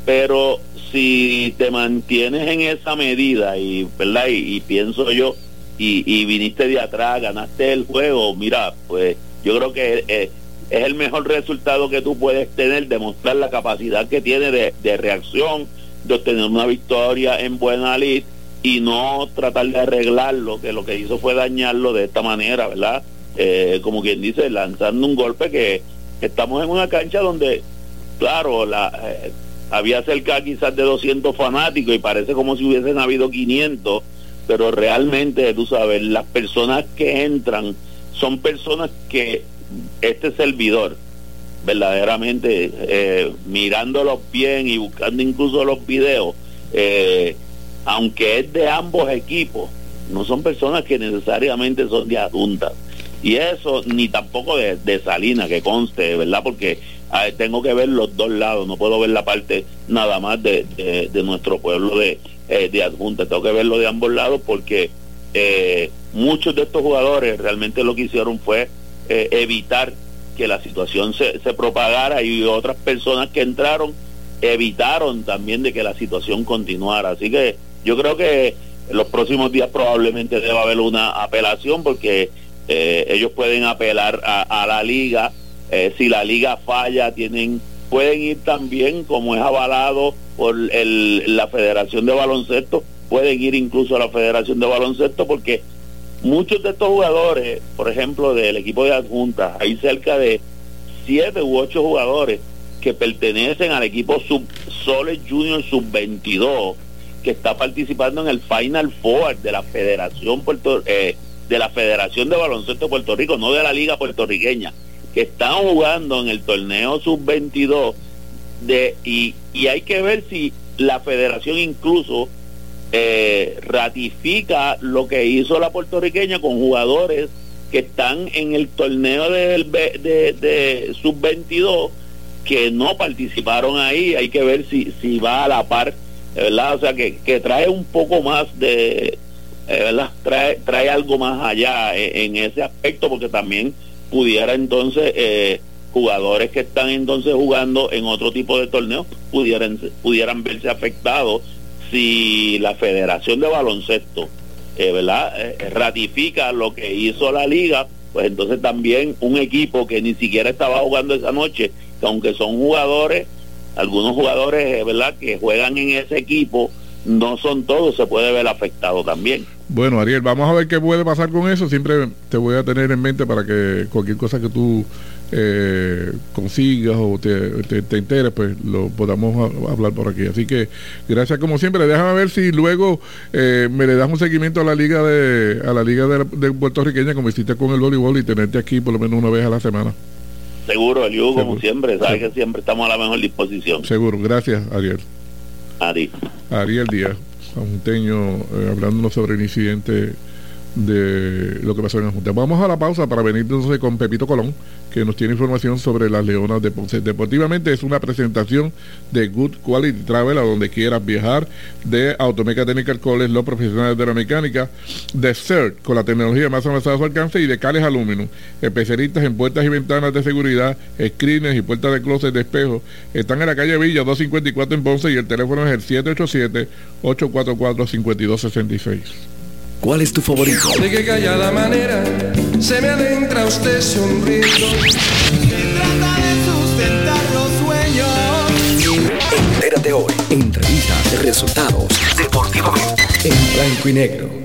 S5: Pero si te mantienes en esa medida y, ¿verdad? Y, pienso yo y, viniste de atrás, ganaste el juego, mira, pues yo creo que es, el mejor resultado que tú puedes tener, demostrar la capacidad que tiene de, reacción, de obtener una victoria en buena lid y no tratar de arreglarlo, que lo que hizo fue dañarlo de esta manera, ¿verdad? Eh, como quien dice, lanzando un golpe que estamos en una cancha donde, claro, la, eh, había cerca quizás de 200 fanáticos y parece como si hubiesen habido 500, pero realmente, tú sabes, las personas que entran son personas que este servidor, verdaderamente, eh, mirándolos bien y buscando incluso los videos, aunque es de ambos equipos, no son personas que necesariamente son de adultas. Y eso ni tampoco de, de Salina, que conste, ¿verdad? Porque tengo que ver los dos lados, no puedo ver la parte nada más de, de, nuestro pueblo de, eh, de adjunta, tengo que verlo de ambos lados porque eh, muchos de estos jugadores realmente lo que hicieron fue eh, evitar que la situación se, se propagara y otras personas que entraron evitaron también de que la situación continuara. Así que yo creo que en los próximos días probablemente deba haber una apelación porque ellos pueden apelar a la liga. Eh, si la liga falla, tienen pueden ir también, como es avalado por el, la Federación de Baloncesto, pueden ir incluso a la Federación de Baloncesto porque muchos de estos jugadores, por ejemplo, del equipo de adjuntas, hay cerca de siete u ocho jugadores que pertenecen al equipo sub Soles Junior sub 22 que está participando en el Final Four de la Federación Puerto eh, de la Federación de Baloncesto de Puerto Rico, no de la Liga puertorriqueña que están jugando en el torneo sub-22 de y, y hay que ver si la federación incluso eh, ratifica lo que hizo la puertorriqueña con jugadores que están en el torneo del, de, de sub-22 que no participaron ahí, hay que ver si, si va a la par, ¿verdad? O sea, que, que trae un poco más de, ¿verdad? Trae, trae algo más allá en ese aspecto, porque también pudiera entonces eh, jugadores que están entonces jugando en otro tipo de torneos pudieran pudieran verse afectados si la Federación de Baloncesto eh, verdad eh, ratifica lo que hizo la liga pues entonces también un equipo que ni siquiera estaba jugando esa noche que aunque son jugadores algunos jugadores verdad que juegan en ese equipo no son todos se puede ver afectado también
S2: bueno, Ariel, vamos a ver qué puede pasar con eso. Siempre te voy a tener en mente para que cualquier cosa que tú eh, consigas o te, te, enteres, pues lo podamos hablar por aquí. Así que gracias como siempre. Déjame ver si luego eh, me le das un seguimiento a la liga de a la liga de, puertorriqueña como hiciste con el voleibol y tenerte aquí por lo menos una vez a la semana.
S5: Seguro, Eliu, como siempre, sabes que siempre estamos a la mejor disposición.
S2: Seguro, gracias, Ariel.
S5: Ariel.
S2: Ariel Díaz junteño eh, hablándonos sobre el incidente de lo que pasó en la Junta. Vamos a la pausa para venir entonces con Pepito Colón, que nos tiene información sobre las Leonas de Ponce. Deportivamente es una presentación de Good Quality Travel a donde quieras viajar, de Automeca Technical College, los profesionales de la mecánica, de CERT, con la tecnología más avanzada a su alcance, y de Cales Aluminum, especialistas en puertas y ventanas de seguridad, screens y puertas de closet de espejo. Están en la calle Villa 254 en Ponce y el teléfono es el 787 844 5266
S4: ¿Cuál es tu favorito?
S6: De qué callada manera se me adentra usted sonriendo. Se trata de sustentar los sueños.
S4: Entérate hoy. Entrevistas, resultados, deportivamente. En blanco y negro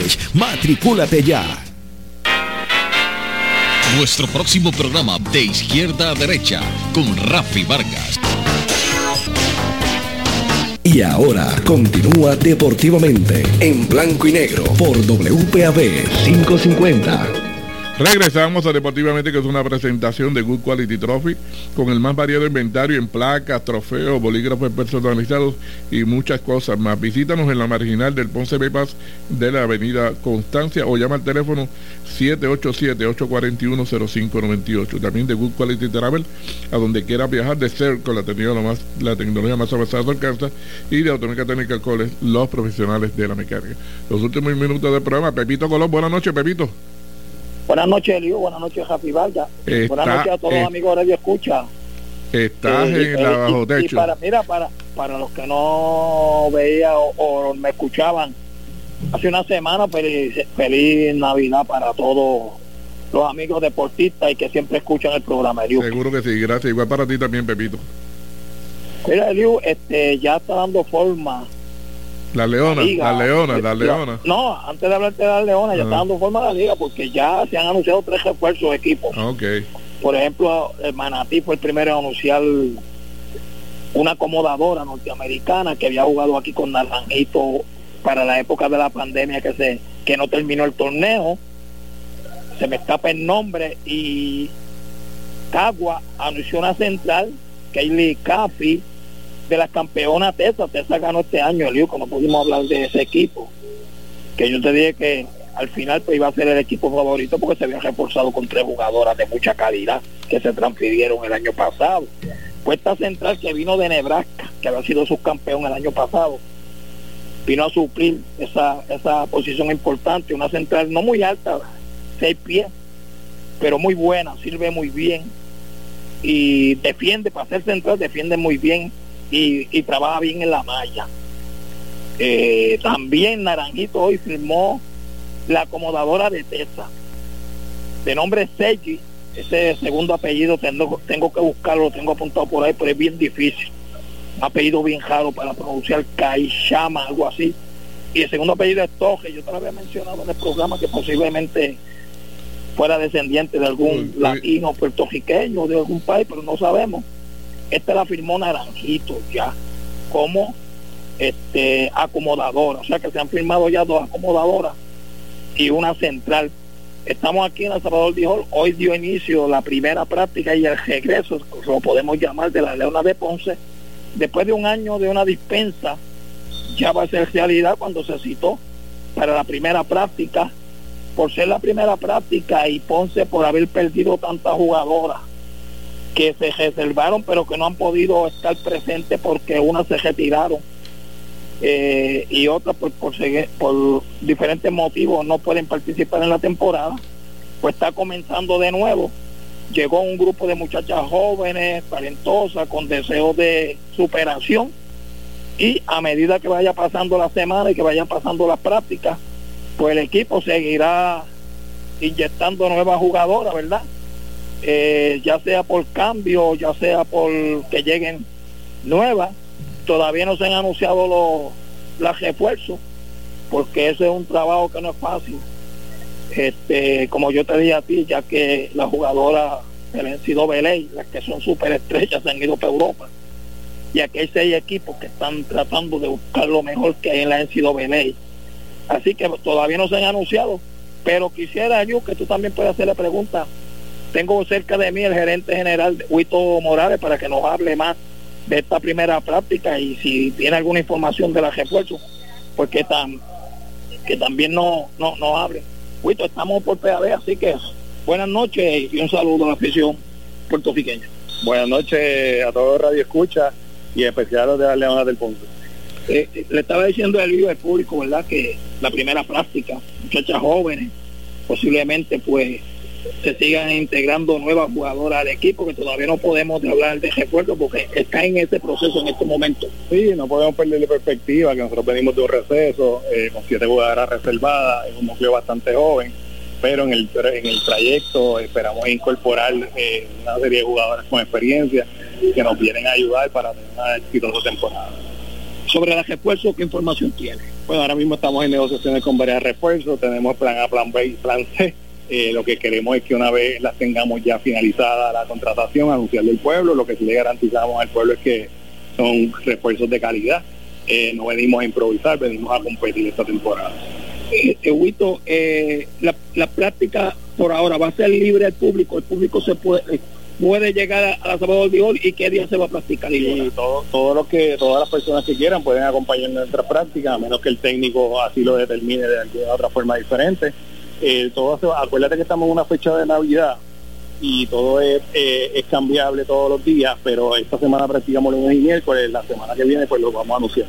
S4: Matricúlate ya.
S1: Nuestro próximo programa de izquierda a derecha con Rafi Vargas. Y ahora continúa deportivamente en blanco y negro por WPAB 550.
S2: Regresamos a Deportivamente, que es una presentación de Good Quality Trophy, con el más variado inventario en placas, trofeos, bolígrafos personalizados y muchas cosas más. Visítanos en la marginal del Ponce Bypass de la avenida Constancia o llama al teléfono 787-841-0598. También de Good Quality Travel, a donde quiera viajar de ser con la tecnología más, avanzada de alcanza y de Automéca Técnica College, los profesionales de la mecánica. Los últimos minutos del programa, Pepito Colón, buenas noches, Pepito.
S7: Buenas noches, Elio. Buenas noches, Jafi Vargas. Buenas noches a todos los amigos de Radio Escucha.
S2: Estás
S7: Eh,
S2: en
S7: eh,
S2: la
S7: y-
S2: bajo
S7: y
S2: techo.
S7: para, mira, para, para los que no veían o, o me escuchaban, hace una semana feliz, feliz Navidad para todos los amigos deportistas y que siempre escuchan el programa, Eliu.
S2: Seguro que sí, gracias. Igual para ti también, Pepito.
S7: Mira, Eliu, este, ya está dando forma.
S2: La leona,
S7: liga.
S2: la leona, la leona.
S7: No, antes de hablarte de la leona, ya
S2: Ajá.
S7: está dando forma la liga porque ya se han anunciado tres refuerzos de equipos.
S2: Ah, Ok.
S7: Por ejemplo, el Manatí fue el primero en anunciar una acomodadora norteamericana que había jugado aquí con Naranjito para la época de la pandemia que se que no terminó el torneo. Se me escapa el nombre y Cagua anunció una central, Kaylee Caffey, de la campeona Tesa. Tesa ganó este año, Eliu, como pudimos hablar de ese equipo. Que yo te dije que al final pues iba a ser el equipo favorito porque se había reforzado con tres jugadoras de mucha calidad que se transfirieron el año pasado. Pues esta central que vino de Nebraska, que había sido subcampeón el año pasado, vino a suplir esa, esa posición importante, una central no muy alta, seis pies, pero muy buena, sirve muy bien y defiende, para ser central, defiende muy bien y, y trabaja bien en la malla. Eh, también Naranjito hoy firmó la acomodadora de Tesa, de nombre Sergi, ese segundo apellido tengo, tengo que buscarlo, lo tengo apuntado por ahí, pero es bien difícil. Un apellido bien raro para pronunciar Caishama, algo así. Y el segundo apellido es Toje, yo te lo había mencionado en el programa que posiblemente fuera descendiente de algún
S2: Uy, uy.
S7: latino, puertorriqueño, de algún país, pero no sabemos. Esta la firmó Naranjito ya, como este acomodadora, o sea que se han firmado ya dos acomodadoras y una central. Estamos aquí en El Salvador dijo, hoy dio inicio la primera práctica y el regreso, lo podemos llamar de la Leona de Ponce, después de un año de una dispensa, ya va a ser realidad cuando se citó para la primera práctica, por ser la primera práctica y Ponce por haber perdido tantas jugadoras que se reservaron pero que no han podido estar presentes porque unas se retiraron eh, y otras por, por, seguir- por diferentes motivos no pueden participar en la temporada, pues está comenzando de nuevo. Llegó un grupo de muchachas jóvenes, talentosas, con deseos de superación y a medida que vaya pasando la semana y que vayan pasando las prácticas, pues el equipo seguirá inyectando nuevas jugadoras, ¿verdad? Eh, ya sea por cambio, ya sea por que lleguen nuevas. Todavía no se han anunciado los los refuerzos, porque ese es un trabajo que no es fácil. Este, como yo te dije a ti, ya que las jugadoras del NCAA, las que son superestrellas, se han ido para Europa. Y aquí hay seis equipos que están tratando de buscar lo mejor que hay en la NCAA. Así que todavía no se han anunciado, pero quisiera yo que tú también puedas hacerle pregunta tengo cerca de mí el gerente general Huito Morales para que nos hable más de esta primera práctica y si tiene alguna información de la refuerzo, pues que, tan, que también no, no, nos hable. Huito, estamos por PAB, así que buenas noches y un saludo a la afición puertorriqueña.
S8: Buenas noches a todos Radio Escucha y en especial a los de la Leona del Punto.
S7: Eh, le estaba diciendo el video al público, ¿verdad? Que la primera práctica, muchachas jóvenes, posiblemente pues se sigan integrando nuevas jugadoras al equipo, que todavía no podemos hablar de refuerzo porque está en ese proceso en este momento.
S8: Sí, no podemos perder de perspectiva que nosotros venimos de un receso eh, con siete jugadoras reservadas, es un núcleo bastante joven, pero en el, en el trayecto esperamos incorporar eh, una serie de jugadoras con experiencia que nos vienen a ayudar para tener una exitosa temporada.
S7: Sobre la refuerzo, ¿qué información tiene?
S8: Bueno, ahora mismo estamos en negociaciones con varias refuerzos, tenemos plan A, plan B y plan C eh, lo que queremos es que una vez las tengamos ya finalizada la contratación, anunciarle al pueblo, lo que sí le garantizamos al pueblo es que son refuerzos de calidad. Eh, no venimos a improvisar, venimos a competir esta temporada.
S7: Eh, eh la, la, práctica por ahora va a ser libre al público, el público se puede puede llegar a, la sábado de y qué día se va a practicar.
S8: Y todo, todo lo que, todas las personas que quieran pueden acompañar nuestra práctica, a menos que el técnico así lo determine de alguna otra forma diferente eh, todo acuérdate que estamos en una fecha de Navidad y todo es, eh, es cambiable todos los días, pero esta semana practicamos lunes y miércoles, la semana que viene pues lo vamos a anunciar.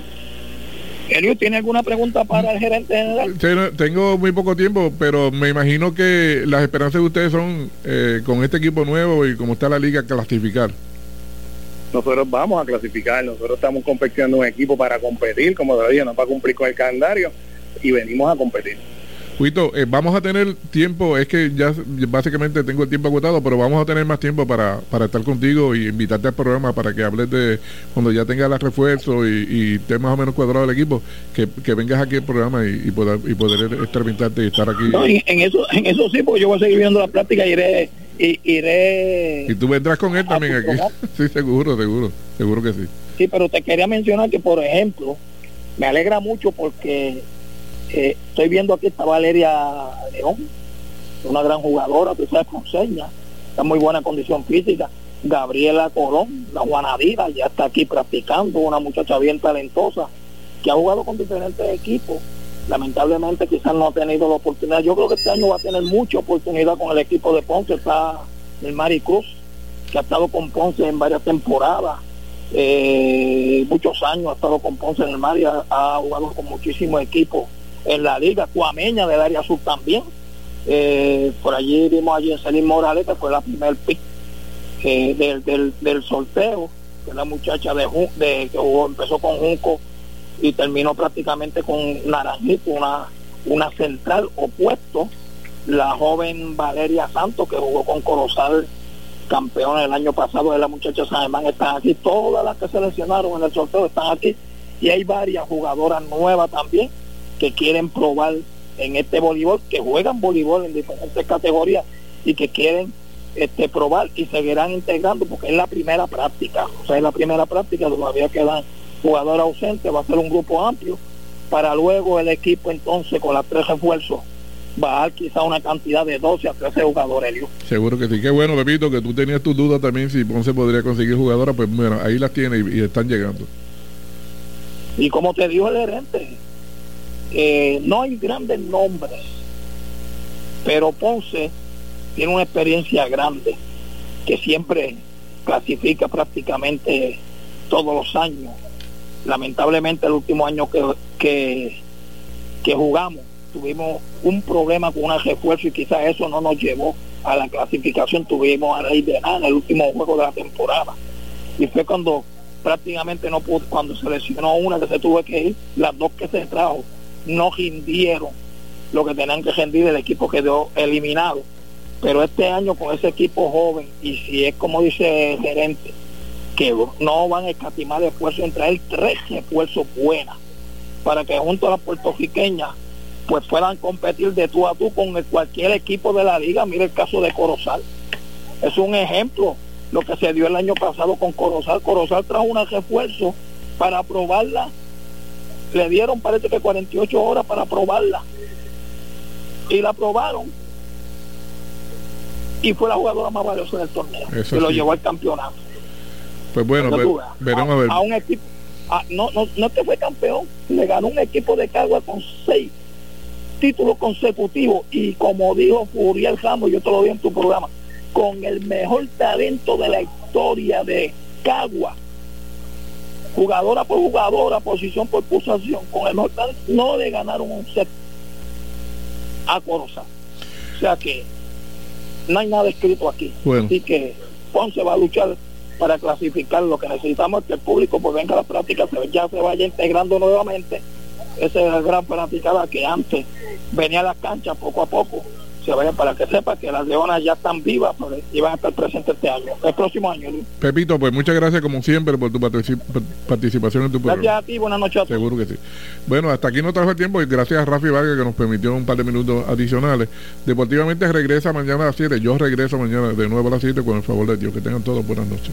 S7: Elio, ¿tiene alguna pregunta para el gerente general?
S2: Tengo muy poco tiempo, pero me imagino que las esperanzas de ustedes son eh, con este equipo nuevo y como está la liga, clasificar.
S8: Nosotros vamos a clasificar, nosotros estamos confeccionando un equipo para competir, como todavía no para cumplir con el calendario, y venimos a competir.
S2: Cuito, eh, vamos a tener tiempo, es que ya básicamente tengo el tiempo agotado, pero vamos a tener más tiempo para, para estar contigo y invitarte al programa para que hables de cuando ya tengas los refuerzos y, y estés más o menos cuadrado el equipo, que, vengas aquí al programa y, y, poder, y poder y estar aquí.
S7: en, eso, en eso sí, porque yo voy a seguir viendo la práctica y iré... Y, iré
S2: y tú vendrás con él también aquí. sí, seguro, seguro, seguro que sí.
S7: Sí, pero te quería mencionar que, por ejemplo, me alegra mucho porque eh, estoy viendo aquí está Valeria León, una gran jugadora, tú sabes, con señas, está en muy buena condición física. Gabriela Colón, la Juanadira, ya está aquí practicando, una muchacha bien talentosa, que ha jugado con diferentes equipos. Lamentablemente quizás no ha tenido la oportunidad. Yo creo que este año va a tener mucha oportunidad con el equipo de Ponce. Está el Mari Cruz, que ha estado con Ponce en varias temporadas. Eh, muchos años ha estado con Ponce en el Mari, ha, ha jugado con muchísimos equipos en la liga cuameña del área sur también. Eh, por allí vimos allí en Celine Morales, que fue la primer pick eh, del, del, sorteo, que la muchacha de, de que jugó, empezó con Junco y terminó prácticamente con Naranjito, una, una central opuesto. La joven Valeria Santos, que jugó con Corozal, campeón el año pasado de la muchacha San Germán, están aquí. Todas las que seleccionaron en el sorteo están aquí. Y hay varias jugadoras nuevas también que quieren probar en este voleibol, que juegan voleibol en diferentes categorías y que quieren este, probar y seguirán integrando porque es la primera práctica, o sea, es la primera práctica, todavía quedan jugadores ausentes, va a ser un grupo amplio para luego el equipo entonces con las tres refuerzos bajar quizá una cantidad de 12 a 13 jugadores.
S2: Seguro que sí, qué bueno, repito, que tú tenías tus dudas también si Ponce podría conseguir jugadoras, pues bueno, ahí las tiene y, y están llegando.
S7: Y como te dijo el gerente, no hay grandes nombres, pero Ponce tiene una experiencia grande que siempre clasifica prácticamente todos los años. Lamentablemente el último año que, que, jugamos tuvimos un problema con un refuerzo y quizás eso no nos llevó a la clasificación. Tuvimos a raíz de nada en el último juego de la temporada. Y fue cuando prácticamente no pudo, cuando se lesionó una que se tuvo que ir, las dos que se trajo no rindieron lo que tenían que rendir el equipo quedó eliminado. Pero este año con ese equipo joven, y si es como dice el gerente, que no van a escatimar esfuerzo en traer tres esfuerzos buenas para que junto a las puertorriqueñas pues puedan competir de tú a tú con cualquier equipo de la liga. Mira el caso de Corozal. Es un ejemplo lo que se dio el año pasado con Corozal. Corozal trajo un refuerzo para probarla le dieron parece que 48 horas para probarla y la probaron y fue la jugadora más valiosa del torneo.
S2: Eso
S7: que lo llevó al campeonato.
S2: Pues bueno, veremos
S7: a,
S2: a ver.
S7: a un equipo, a- no, no, no es que fue campeón, le ganó un equipo de Cagua con seis títulos consecutivos y como dijo Furiel Ramos, yo te lo vi en tu programa, con el mejor talento de la historia de Cagua, jugadora por jugadora, posición por posición, con el mejor no le ganaron un set a Corozal. O sea que no hay nada escrito aquí.
S2: Bueno.
S7: Así que Ponce va a luchar para clasificar. Lo que necesitamos es que el público pues venga a las prácticas, se- ya se vaya integrando nuevamente. Esa es la gran fanaticada que antes venía a las canchas poco a poco. Se vaya para que sepa que las leonas ya están vivas y van a estar presentes este año, el próximo año. Luis.
S2: Pepito, pues muchas gracias como siempre por tu particip- participación en tu
S7: Gracias
S2: programa.
S7: a ti, buenas noches a todos.
S2: Seguro que sí. Bueno, hasta aquí no trajo el tiempo y gracias a Rafi Vargas que nos permitió un par de minutos adicionales. Deportivamente regresa mañana a las 7. Yo regreso mañana de nuevo a las 7 con el favor de Dios. Que tengan todos buenas noches.